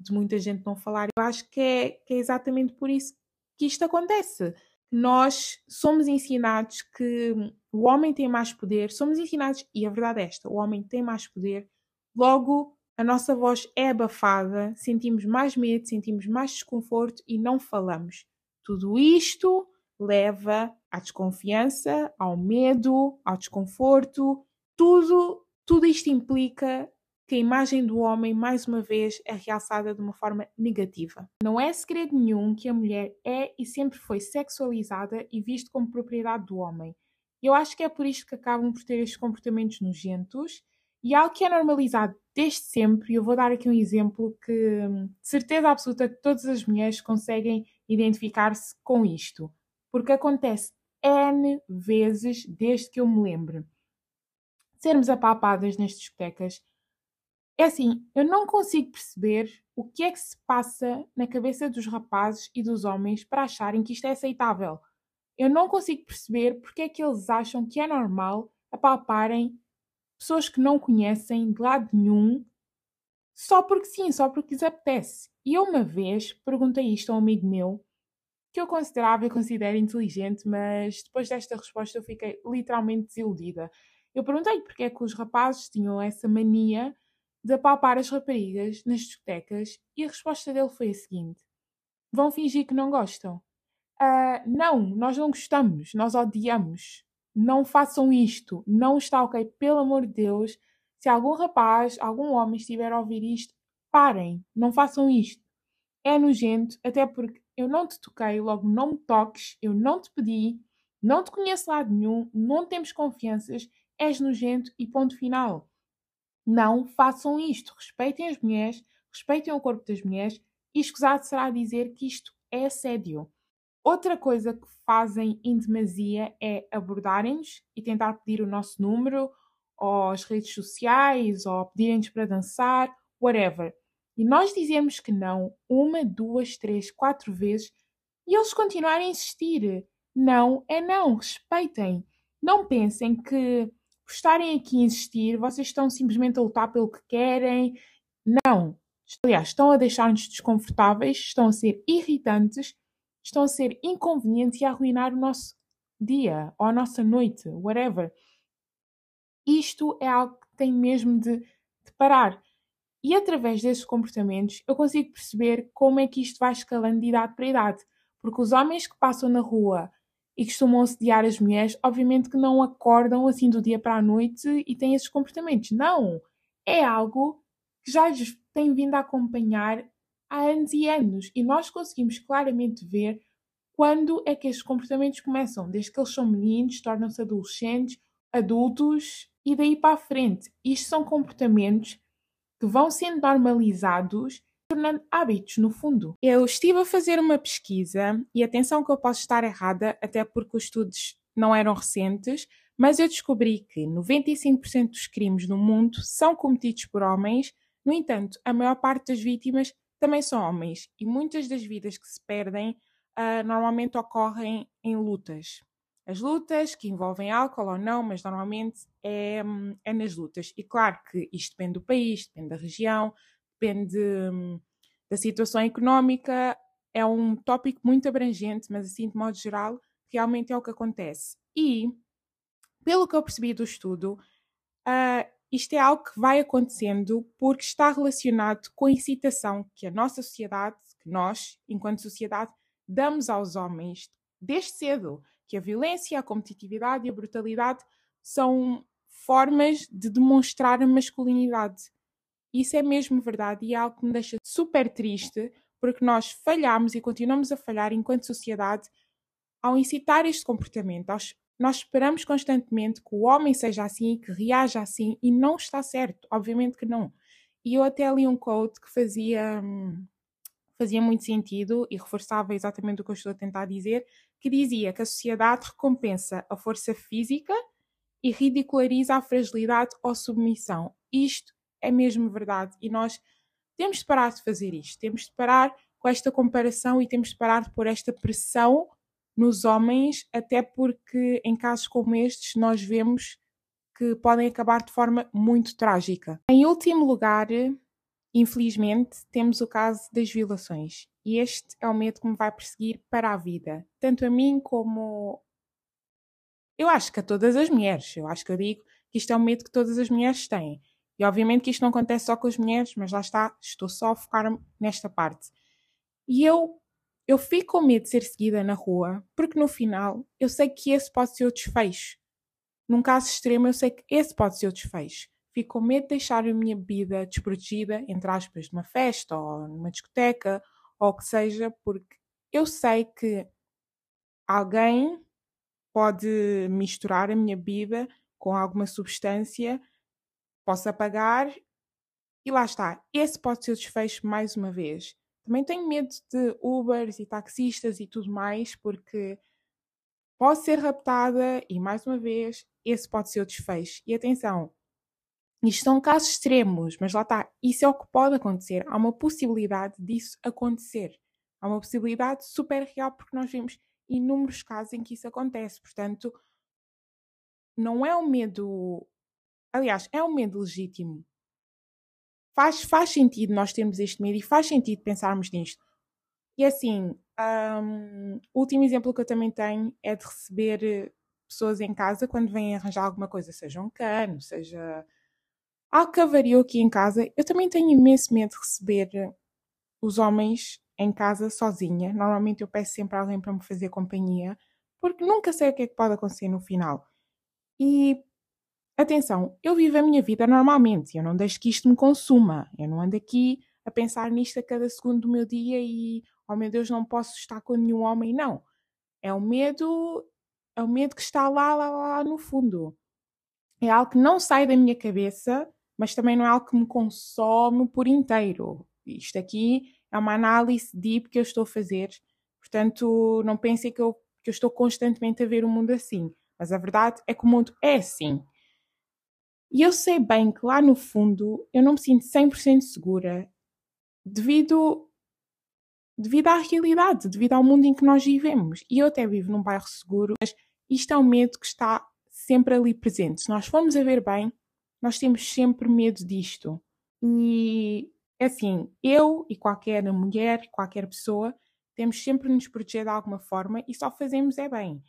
de muita gente não falar. Eu acho que é, que é exatamente por isso que isto acontece. Nós somos ensinados que o homem tem mais poder, somos ensinados, e a verdade é esta: o homem tem mais poder, logo a nossa voz é abafada, sentimos mais medo, sentimos mais desconforto e não falamos. Tudo isto leva à desconfiança, ao medo, ao desconforto. Tudo, tudo isto implica que a imagem do homem, mais uma vez, é realçada de uma forma negativa. Não é segredo nenhum que a mulher é e sempre foi sexualizada e vista como propriedade do homem. Eu acho que é por isto que acabam por ter estes comportamentos nojentos e algo que é normalizado desde sempre, e eu vou dar aqui um exemplo que de certeza absoluta que todas as mulheres conseguem identificar-se com isto, porque acontece N vezes desde que eu me lembro. Sermos apalpadas nas discotecas. É assim, eu não consigo perceber o que é que se passa na cabeça dos rapazes e dos homens para acharem que isto é aceitável. Eu não consigo perceber porque é que eles acham que é normal apalparem pessoas que não conhecem de lado nenhum, só porque sim, só porque lhes apetece. E eu uma vez perguntei isto a um amigo meu, que eu considerava e considero inteligente, mas depois desta resposta eu fiquei literalmente desiludida. Eu perguntei porque é que os rapazes tinham essa mania de apalpar as raparigas nas discotecas e a resposta dele foi a seguinte: vão fingir que não gostam. Uh, não, nós não gostamos, nós odiamos não façam isto, não está ok, pelo amor de Deus. Se algum rapaz, algum homem estiver a ouvir isto, parem, não façam isto. É nojento, até porque eu não te toquei, logo não me toques, eu não te pedi, não te conheço lado nenhum, não temos confianças, és nojento e ponto final. Não façam isto, respeitem as mulheres, respeitem o corpo das mulheres e escusado será dizer que isto é assédio. Outra coisa que fazem em demasia é abordarem-nos e tentar pedir o nosso número, ou as redes sociais, ou pedirem-nos para dançar, whatever. E nós dizemos que não uma, duas, três, quatro vezes e eles continuarem a insistir. Não é não, respeitem. Não pensem que por estarem aqui a insistir, vocês estão simplesmente a lutar pelo que querem. Não. Aliás, estão a deixar-nos desconfortáveis, estão a ser irritantes estão a ser inconvenientes e a arruinar o nosso dia ou a nossa noite, whatever. Isto é algo que tem mesmo de, de parar. E através desses comportamentos eu consigo perceber como é que isto vai escalando de idade para idade. Porque os homens que passam na rua e costumam assediar as mulheres, obviamente que não acordam assim do dia para a noite e têm esses comportamentos. Não! É algo que já lhes tem vindo a acompanhar há anos e anos e nós conseguimos claramente ver quando é que estes comportamentos começam, desde que eles são meninos, tornam-se adolescentes, adultos e daí para a frente. Isto são comportamentos que vão sendo normalizados, tornando hábitos no fundo. Eu estive a fazer uma pesquisa e atenção que eu posso estar errada, até porque os estudos não eram recentes, mas eu descobri que 95% dos crimes no mundo são cometidos por homens. No entanto, a maior parte das vítimas também são homens e muitas das vidas que se perdem uh, normalmente ocorrem em lutas. As lutas que envolvem álcool ou não, mas normalmente é, é nas lutas. E claro que isto depende do país, depende da região, depende hum, da situação económica. É um tópico muito abrangente, mas assim, de modo geral, realmente é o que acontece. E, pelo que eu percebi do estudo, uh, isto é algo que vai acontecendo porque está relacionado com a incitação que a nossa sociedade, que nós, enquanto sociedade, damos aos homens desde cedo, que a violência, a competitividade e a brutalidade são formas de demonstrar a masculinidade. Isso é mesmo verdade e é algo que me deixa super triste, porque nós falhamos e continuamos a falhar enquanto sociedade ao incitar este comportamento, nós esperamos constantemente que o homem seja assim, que reaja assim, e não está certo, obviamente que não. E eu até li um quote que fazia, fazia muito sentido e reforçava exatamente o que eu estou a tentar dizer, que dizia que a sociedade recompensa a força física e ridiculariza a fragilidade ou submissão. Isto é mesmo verdade e nós temos de parar de fazer isto, temos de parar com esta comparação e temos de parar de pôr esta pressão nos homens, até porque em casos como estes nós vemos que podem acabar de forma muito trágica. Em último lugar, infelizmente, temos o caso das violações. E este é o medo que me vai perseguir para a vida, tanto a mim como. Eu acho que a todas as mulheres. Eu acho que eu digo que isto é um medo que todas as mulheres têm. E obviamente que isto não acontece só com as mulheres, mas lá está, estou só a focar nesta parte. E eu, eu fico com medo de ser seguida na rua, porque no final eu sei que esse pode ser o desfecho. Num caso extremo, eu sei que esse pode ser o desfecho. Fico com medo de deixar a minha vida desprotegida, entre aspas, numa festa ou numa discoteca, ou o que seja, porque eu sei que alguém pode misturar a minha vida com alguma substância, posso apagar e lá está. Esse pode ser o desfecho mais uma vez. Também tenho medo de Ubers e taxistas e tudo mais, porque posso ser raptada e, mais uma vez, esse pode ser o desfecho. E atenção, isto são casos extremos, mas lá está, isso é o que pode acontecer. Há uma possibilidade disso acontecer. Há uma possibilidade super real, porque nós vemos inúmeros casos em que isso acontece. Portanto, não é um medo. Aliás, é um medo legítimo. Faz, faz sentido nós termos este medo e faz sentido pensarmos nisto. E assim, um, o último exemplo que eu também tenho é de receber pessoas em casa quando vêm arranjar alguma coisa, seja um cano, seja avariou aqui em casa. Eu também tenho imenso medo de receber os homens em casa sozinha. Normalmente eu peço sempre alguém para me fazer companhia, porque nunca sei o que é que pode acontecer no final. E atenção, eu vivo a minha vida normalmente, eu não deixo que isto me consuma. Eu não ando aqui a pensar nisto a cada segundo do meu dia e, oh meu Deus, não posso estar com nenhum homem. Não. É o medo, é o medo que está lá, lá, lá no fundo. É algo que não sai da minha cabeça, mas também não é algo que me consome por inteiro. Isto aqui é uma análise deep que eu estou a fazer. Portanto, não pensem que eu, que eu estou constantemente a ver o mundo assim. Mas a verdade é que o mundo é assim. E eu sei bem que lá no fundo eu não me sinto 100% segura devido, devido à realidade, devido ao mundo em que nós vivemos. E eu até vivo num bairro seguro, mas isto é um medo que está sempre ali presente. Se nós formos a ver bem, nós temos sempre medo disto. E assim, eu e qualquer mulher, qualquer pessoa, temos sempre de nos proteger de alguma forma e só fazemos é bem.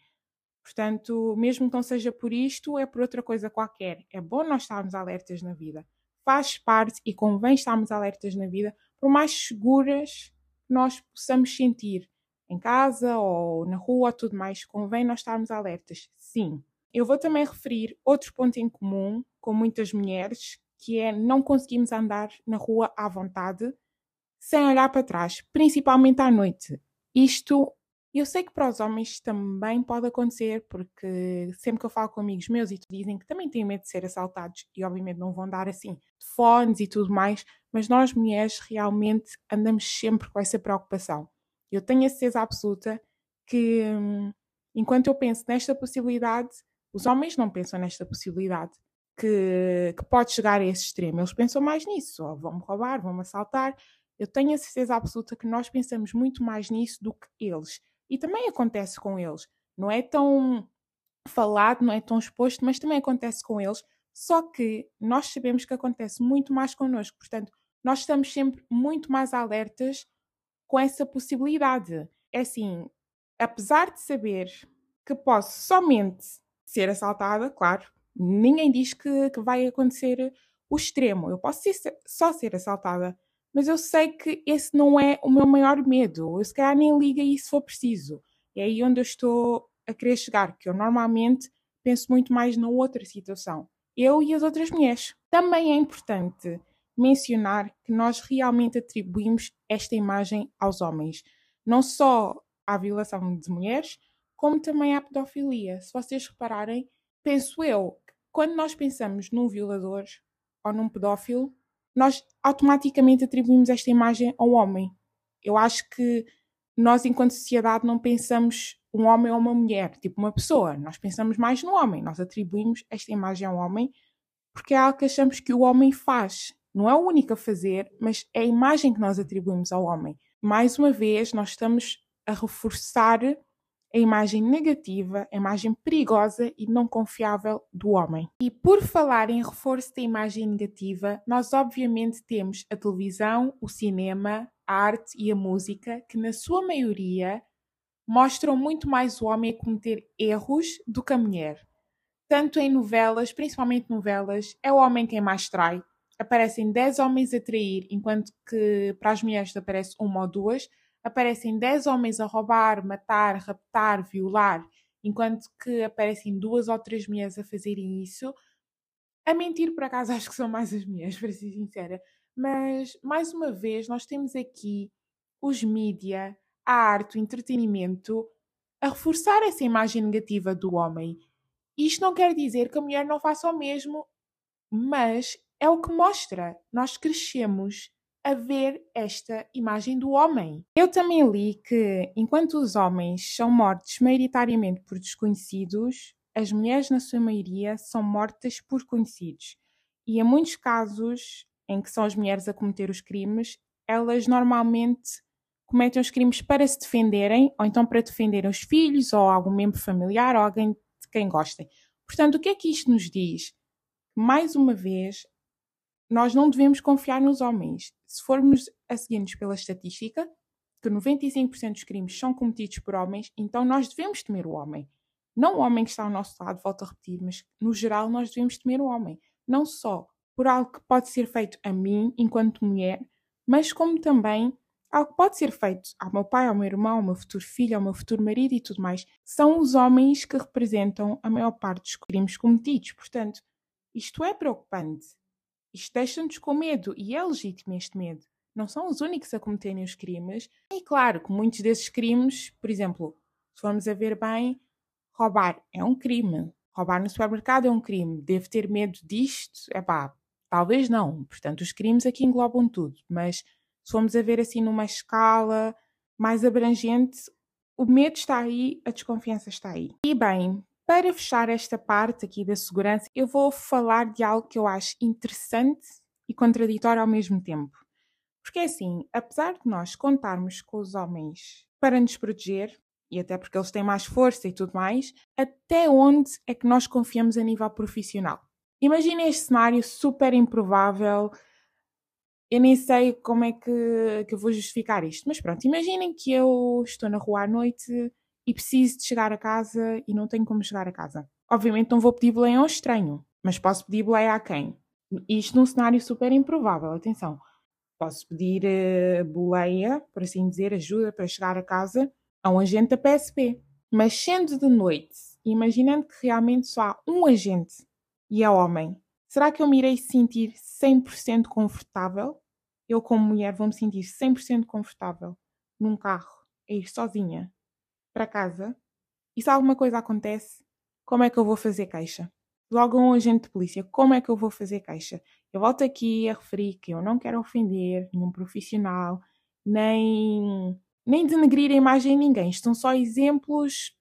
Portanto, mesmo que não seja por isto, é por outra coisa qualquer. É bom nós estarmos alertas na vida. Faz parte e convém estarmos alertas na vida, por mais seguras nós possamos sentir em casa ou na rua, tudo mais, convém nós estarmos alertas. Sim. Eu vou também referir outro ponto em comum com muitas mulheres, que é não conseguimos andar na rua à vontade sem olhar para trás, principalmente à noite. Isto eu sei que para os homens também pode acontecer, porque sempre que eu falo com amigos meus e dizem que também têm medo de ser assaltados e obviamente não vão dar assim de fones e tudo mais, mas nós mulheres realmente andamos sempre com essa preocupação. Eu tenho a certeza absoluta que hum, enquanto eu penso nesta possibilidade, os homens não pensam nesta possibilidade. Que, que pode chegar a esse extremo. Eles pensam mais nisso, ou vão-me roubar, vão-me assaltar. Eu tenho a certeza absoluta que nós pensamos muito mais nisso do que eles. E também acontece com eles. Não é tão falado, não é tão exposto, mas também acontece com eles. Só que nós sabemos que acontece muito mais connosco. Portanto, nós estamos sempre muito mais alertas com essa possibilidade. É assim, apesar de saber que posso somente ser assaltada, claro, ninguém diz que, que vai acontecer o extremo. Eu posso ser, só ser assaltada, mas eu sei que esse não é o meu maior medo. Eu se calhar nem liga isso se for preciso. É aí onde eu estou a querer chegar, que eu normalmente penso muito mais na outra situação. Eu e as outras mulheres. Também é importante mencionar que nós realmente atribuímos esta imagem aos homens. Não só à violação de mulheres, como também à pedofilia. Se vocês repararem, penso eu, que quando nós pensamos num violador ou num pedófilo, nós automaticamente atribuímos esta imagem ao homem. Eu acho que nós, enquanto sociedade, não pensamos um homem ou uma mulher, tipo uma pessoa. Nós pensamos mais no homem. Nós atribuímos esta imagem ao homem porque é algo que achamos que o homem faz. Não é o único a fazer, mas é a imagem que nós atribuímos ao homem. Mais uma vez, nós estamos a reforçar a imagem negativa, a imagem perigosa e não confiável do homem. E por falar em reforço da imagem negativa, nós obviamente temos a televisão, o cinema, a arte e a música, que na sua maioria mostram muito mais o homem a cometer erros do que a mulher. Tanto em novelas, principalmente novelas, é o homem quem mais trai. Aparecem 10 homens a trair, enquanto que para as mulheres aparece uma ou duas aparecem 10 homens a roubar, matar, raptar, violar, enquanto que aparecem duas ou três mulheres a fazerem isso. A mentir, por acaso, *laughs* acho que são mais as mulheres, para ser sincera. Mas, mais uma vez, nós temos aqui os mídia, a arte, o entretenimento a reforçar essa imagem negativa do homem. Isto não quer dizer que a mulher não faça o mesmo, mas é o que mostra. Nós crescemos a ver esta imagem do homem. Eu também li que, enquanto os homens são mortos maioritariamente por desconhecidos, as mulheres, na sua maioria, são mortas por conhecidos. E em muitos casos em que são as mulheres a cometer os crimes, elas normalmente cometem os crimes para se defenderem, ou então para defenderem os filhos, ou algum membro familiar, ou alguém de quem gostem. Portanto, o que é que isto nos diz? Mais uma vez, nós não devemos confiar nos homens. Se formos a seguir-nos pela estatística, que 95% dos crimes são cometidos por homens, então nós devemos temer o homem. Não o homem que está ao nosso lado, volto a repetir, mas no geral nós devemos temer o homem. Não só por algo que pode ser feito a mim, enquanto mulher, mas como também algo que pode ser feito ao meu pai, ao meu irmão, ao meu futuro filho, ao meu futuro marido e tudo mais. São os homens que representam a maior parte dos crimes cometidos. Portanto, isto é preocupante. Isto deixa-nos com medo e é legítimo este medo. Não são os únicos a cometerem os crimes. E claro que muitos desses crimes, por exemplo, se formos a ver bem, roubar é um crime. Roubar no supermercado é um crime. Devo ter medo disto? É pá, talvez não. Portanto, os crimes aqui englobam tudo. Mas se formos a ver assim numa escala mais abrangente, o medo está aí, a desconfiança está aí. E bem, para fechar esta parte aqui da segurança, eu vou falar de algo que eu acho interessante e contraditório ao mesmo tempo. Porque é assim, apesar de nós contarmos com os homens para nos proteger, e até porque eles têm mais força e tudo mais, até onde é que nós confiamos a nível profissional? Imaginem este cenário super improvável. Eu nem sei como é que, que eu vou justificar isto, mas pronto, imaginem que eu estou na rua à noite e preciso de chegar a casa e não tenho como chegar a casa. Obviamente não vou pedir boleia a um estranho, mas posso pedir boleia a quem? Isto num cenário super improvável, atenção. Posso pedir uh, boleia, por assim dizer, ajuda para chegar a casa a um agente da PSP. Mas sendo de noite, imaginando que realmente só há um agente e é homem, será que eu me irei sentir 100% confortável? Eu, como mulher, vou me sentir 100% confortável num carro, a ir sozinha, para casa e se alguma coisa acontece, como é que eu vou fazer queixa? Logo um agente de polícia, como é que eu vou fazer queixa? Eu volto aqui a referir que eu não quero ofender nenhum profissional, nem, nem denegrir a imagem de ninguém. Isto são só exemplos.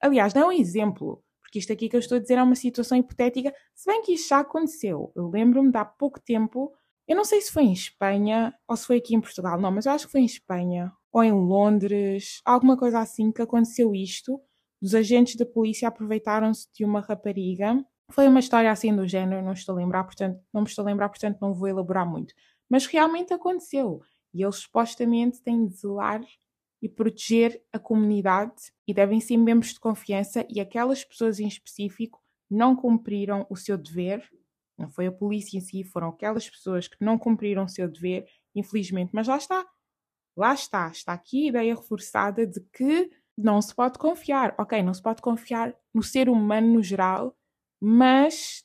Aliás, não é um exemplo, porque isto aqui que eu estou a dizer é uma situação hipotética, se bem que isto já aconteceu. Eu lembro-me de há pouco tempo, eu não sei se foi em Espanha ou se foi aqui em Portugal, não, mas eu acho que foi em Espanha ou em Londres, alguma coisa assim que aconteceu isto. Os agentes da polícia aproveitaram-se de uma rapariga. Foi uma história assim do género, não estou a lembrar, portanto, não me estou a lembrar, portanto não vou elaborar muito. Mas realmente aconteceu. E eles supostamente têm de zelar e proteger a comunidade e devem ser membros de confiança e aquelas pessoas em específico não cumpriram o seu dever. Não foi a polícia em si, foram aquelas pessoas que não cumpriram o seu dever, infelizmente. Mas lá está, Lá está, está aqui a ideia reforçada de que não se pode confiar. Ok, não se pode confiar no ser humano no geral, mas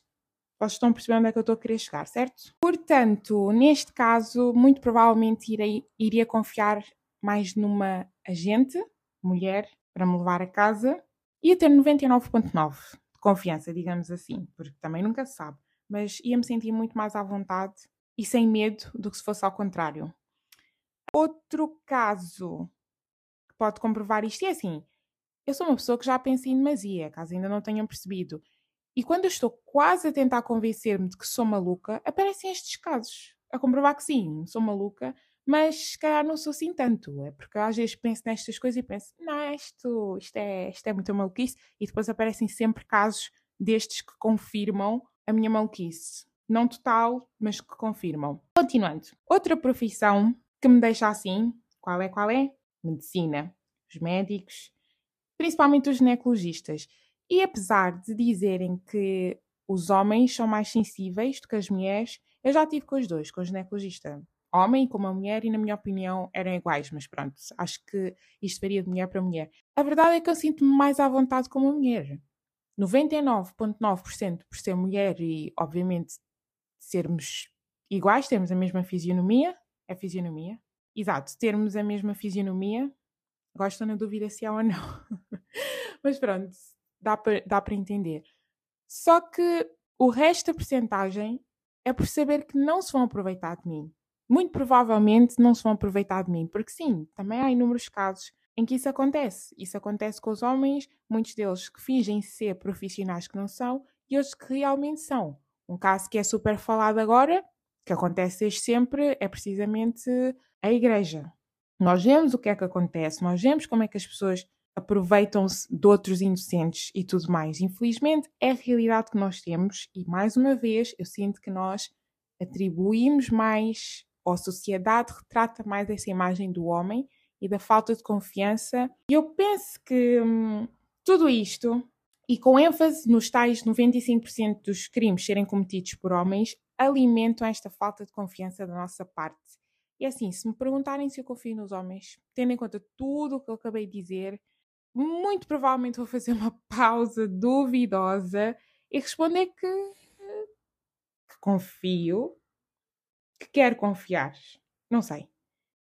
vocês estão percebendo onde é que eu estou a querer chegar, certo? Portanto, neste caso, muito provavelmente irei, iria confiar mais numa agente, mulher, para me levar a casa, ia ter 99,9 de confiança, digamos assim, porque também nunca se sabe, mas ia me sentir muito mais à vontade e sem medo do que se fosse ao contrário. Outro caso que pode comprovar isto é assim: eu sou uma pessoa que já pensa em demasia, caso ainda não tenham percebido. E quando eu estou quase a tentar convencer-me de que sou maluca, aparecem estes casos a comprovar que sim, sou maluca, mas se calhar não sou assim tanto. É porque às vezes penso nestas coisas e penso, não, isto, isto, é, isto é muito maluquice, e depois aparecem sempre casos destes que confirmam a minha maluquice. Não total, mas que confirmam. Continuando. Outra profissão que me deixa assim, qual é, qual é? Medicina. Os médicos, principalmente os ginecologistas. E apesar de dizerem que os homens são mais sensíveis do que as mulheres, eu já tive com os dois, com o ginecologista homem como a mulher, e na minha opinião eram iguais, mas pronto, acho que isto varia de mulher para mulher. A verdade é que eu sinto-me mais à vontade como mulher. 99,9% por ser mulher e, obviamente, sermos iguais, termos a mesma fisionomia, é fisionomia? Exato, termos a mesma fisionomia, gosto na dúvida se há ou não. *laughs* mas pronto, dá para dá entender. Só que o resto da percentagem é por saber que não se vão aproveitar de mim. Muito provavelmente não se vão aproveitar de mim, porque sim, também há inúmeros casos em que isso acontece. Isso acontece com os homens, muitos deles que fingem ser profissionais que não são e outros que realmente são. Um caso que é super falado agora, que acontece desde sempre, é precisamente a igreja. Nós vemos o que é que acontece, nós vemos como é que as pessoas aproveitam-se de outros inocentes e tudo mais. Infelizmente, é a realidade que nós temos e, mais uma vez, eu sinto que nós atribuímos mais, ou a sociedade retrata mais essa imagem do homem e da falta de confiança. E eu penso que hum, tudo isto, e com ênfase nos tais 95% dos crimes serem cometidos por homens, alimentam esta falta de confiança da nossa parte. E assim, se me perguntarem se eu confio nos homens, tendo em conta tudo o que eu acabei de dizer, muito provavelmente vou fazer uma *laughs* pausa duvidosa e responder que, que confio, que quero confiar. Não sei.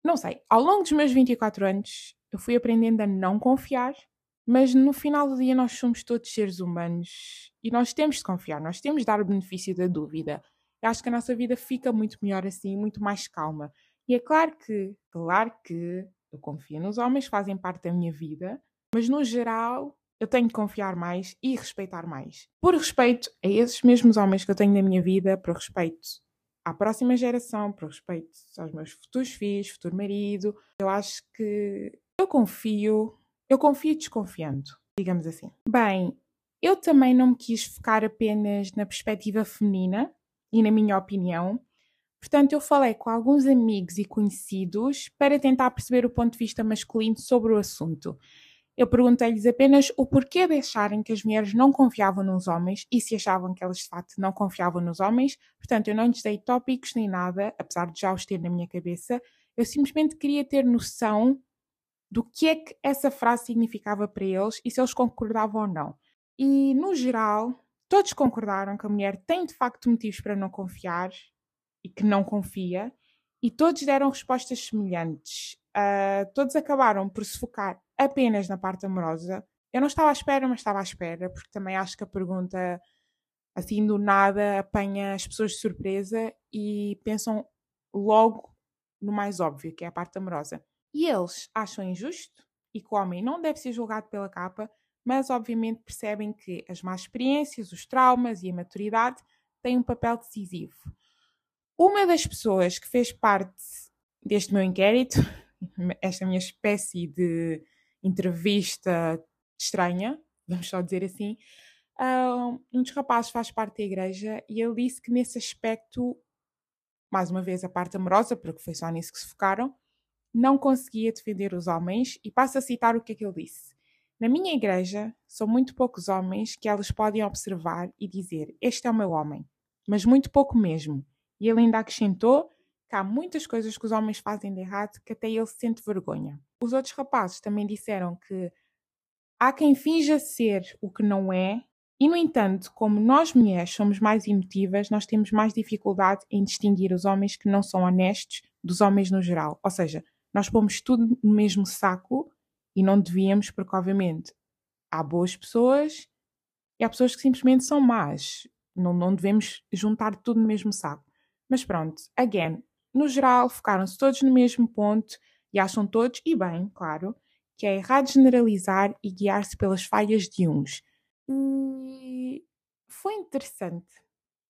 Não sei. Ao longo dos meus 24 anos, eu fui aprendendo a não confiar, mas no final do dia nós somos todos seres humanos e nós temos de confiar, nós temos de dar o benefício da dúvida. Eu acho que a nossa vida fica muito melhor assim, muito mais calma. E é claro que, claro que eu confio nos homens, fazem parte da minha vida, mas no geral, eu tenho de confiar mais e respeitar mais. Por respeito a esses mesmos homens que eu tenho na minha vida, por respeito à próxima geração, por respeito aos meus futuros filhos, futuro marido, eu acho que eu confio, eu confio desconfiando, digamos assim. Bem, eu também não me quis focar apenas na perspectiva feminina e na minha opinião. Portanto, eu falei com alguns amigos e conhecidos para tentar perceber o ponto de vista masculino sobre o assunto. Eu perguntei-lhes apenas o porquê de acharem que as mulheres não confiavam nos homens e se achavam que elas de facto não confiavam nos homens. Portanto, eu não lhes dei tópicos nem nada, apesar de já os ter na minha cabeça. Eu simplesmente queria ter noção do que é que essa frase significava para eles e se eles concordavam ou não. E, no geral, todos concordaram que a mulher tem de facto motivos para não confiar e que não confia, e todos deram respostas semelhantes. Uh, todos acabaram por se focar apenas na parte amorosa. Eu não estava à espera, mas estava à espera, porque também acho que a pergunta, assim do nada, apanha as pessoas de surpresa e pensam logo no mais óbvio, que é a parte amorosa. E eles acham injusto e que o homem não deve ser julgado pela capa, mas obviamente percebem que as más experiências, os traumas e a maturidade têm um papel decisivo. Uma das pessoas que fez parte deste meu inquérito, *laughs* esta minha espécie de entrevista estranha, vamos só dizer assim, um dos rapazes faz parte da igreja e ele disse que nesse aspecto, mais uma vez a parte amorosa, porque foi só nisso que se focaram, não conseguia defender os homens e passo a citar o que é que ele disse. Na minha igreja, são muito poucos homens que elas podem observar e dizer: Este é o meu homem, mas muito pouco mesmo. E ele ainda acrescentou que há muitas coisas que os homens fazem de errado que até ele sente vergonha. Os outros rapazes também disseram que há quem finja ser o que não é, e no entanto, como nós mulheres somos mais emotivas, nós temos mais dificuldade em distinguir os homens que não são honestos dos homens no geral. Ou seja, nós pomos tudo no mesmo saco e não devíamos, porque obviamente há boas pessoas e há pessoas que simplesmente são más. Não, não devemos juntar tudo no mesmo saco. Mas pronto, again, no geral, focaram-se todos no mesmo ponto e acham todos, e bem, claro, que é errado generalizar e guiar-se pelas falhas de uns. E foi interessante.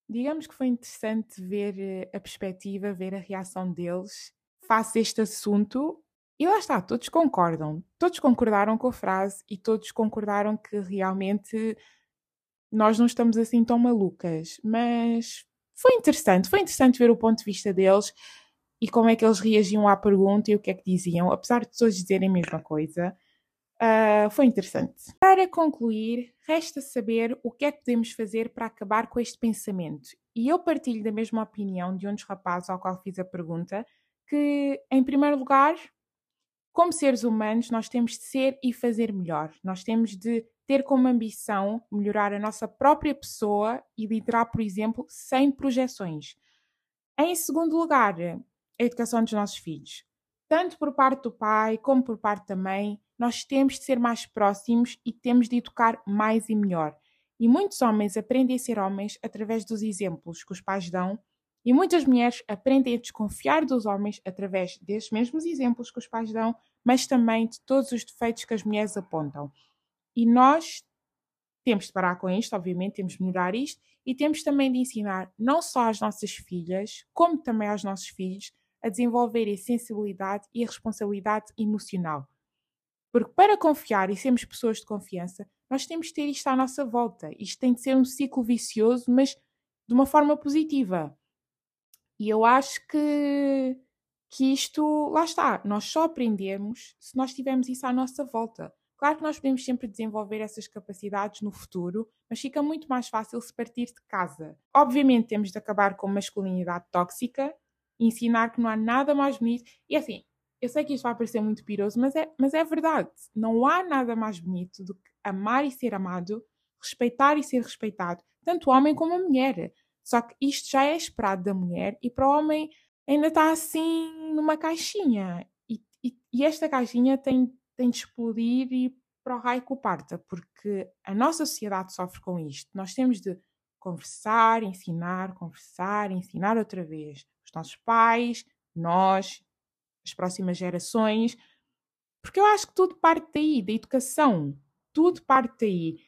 Digamos que foi interessante ver eh, a perspectiva, ver a reação deles face a este assunto. E lá está, todos concordam. Todos concordaram com a frase e todos concordaram que realmente nós não estamos assim tão malucas. Mas foi interessante, foi interessante ver o ponto de vista deles e como é que eles reagiam à pergunta e o que é que diziam, apesar de todos dizerem a mesma coisa. Uh, foi interessante. Para concluir, resta saber o que é que podemos fazer para acabar com este pensamento. E eu partilho da mesma opinião de um dos rapazes ao qual fiz a pergunta, que, em primeiro lugar, como seres humanos, nós temos de ser e fazer melhor. Nós temos de ter como ambição melhorar a nossa própria pessoa e liderar, por exemplo, sem projeções. Em segundo lugar, a educação dos nossos filhos. Tanto por parte do pai como por parte da mãe, nós temos de ser mais próximos e temos de educar mais e melhor. E muitos homens aprendem a ser homens através dos exemplos que os pais dão, e muitas mulheres aprendem a desconfiar dos homens através desses mesmos exemplos que os pais dão, mas também de todos os defeitos que as mulheres apontam. E nós temos de parar com isto, obviamente, temos de melhorar isto e temos também de ensinar não só às nossas filhas, como também aos nossos filhos, a desenvolverem a sensibilidade e a responsabilidade emocional. Porque para confiar e sermos pessoas de confiança, nós temos de ter isto à nossa volta. Isto tem de ser um ciclo vicioso, mas de uma forma positiva. E eu acho que, que isto, lá está, nós só aprendemos se nós tivermos isso à nossa volta. Claro que nós podemos sempre desenvolver essas capacidades no futuro, mas fica muito mais fácil se partir de casa. Obviamente temos de acabar com masculinidade tóxica, ensinar que não há nada mais bonito. E assim, eu sei que isto vai parecer muito piroso, mas é, mas é verdade. Não há nada mais bonito do que amar e ser amado, respeitar e ser respeitado, tanto o homem como a mulher. Só que isto já é esperado da mulher e para o homem ainda está assim numa caixinha. E, e, e esta caixinha tem, tem de explodir e para o raio que o parta, porque a nossa sociedade sofre com isto. Nós temos de conversar, ensinar, conversar, ensinar outra vez. Os nossos pais, nós, as próximas gerações, porque eu acho que tudo parte daí, da educação, tudo parte daí.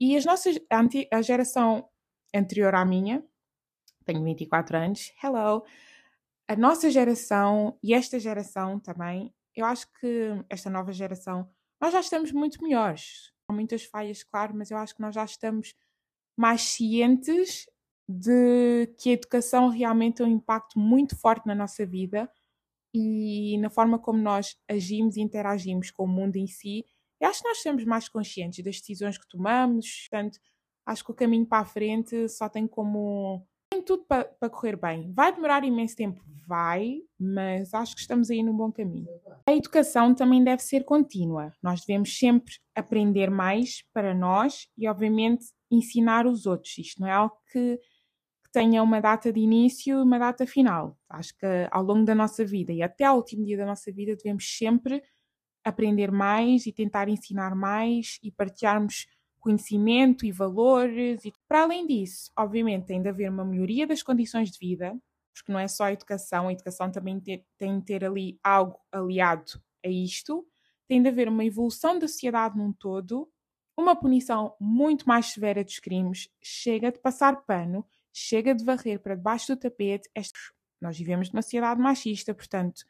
E as nossas, a geração anterior à minha, tenho 24 anos, hello, a nossa geração e esta geração também, eu acho que esta nova geração, nós já estamos muito melhores. Há muitas falhas, claro, mas eu acho que nós já estamos mais cientes de que a educação realmente tem um impacto muito forte na nossa vida e na forma como nós agimos e interagimos com o mundo em si, eu acho que nós estamos mais conscientes das decisões que tomamos, portanto, acho que o caminho para a frente só tem como. tem tudo para, para correr bem. Vai demorar imenso tempo? Vai, mas acho que estamos aí num bom caminho. A educação também deve ser contínua. Nós devemos sempre aprender mais para nós e, obviamente, ensinar os outros. Isto não é algo que tenha uma data de início e uma data final. Acho que ao longo da nossa vida e até ao último dia da nossa vida devemos sempre aprender mais e tentar ensinar mais e partilharmos conhecimento e valores. E para além disso, obviamente, tem de haver uma melhoria das condições de vida, porque não é só a educação, a educação também tem de ter ali algo aliado a isto. Tem de haver uma evolução da sociedade num todo, uma punição muito mais severa dos crimes, chega de passar pano chega de varrer para debaixo do tapete. Estes, nós vivemos numa sociedade machista, portanto,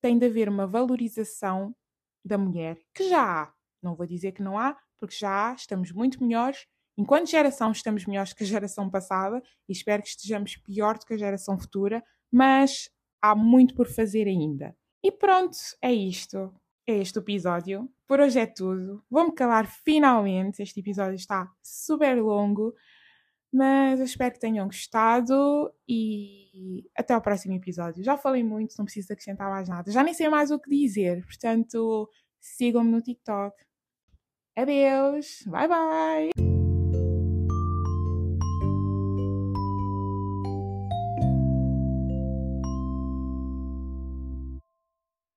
tem de haver uma valorização da mulher, que já há. Não vou dizer que não há, porque já há, estamos muito melhores. Enquanto geração, estamos melhores que a geração passada e espero que estejamos pior do que a geração futura, mas há muito por fazer ainda. E pronto, é isto. É este episódio. Por hoje é tudo. Vou-me calar finalmente. Este episódio está super longo. Mas eu espero que tenham gostado e até ao próximo episódio. Já falei muito, não preciso acrescentar mais nada. Já nem sei mais o que dizer, portanto, sigam-me no TikTok. Adeus, bye bye!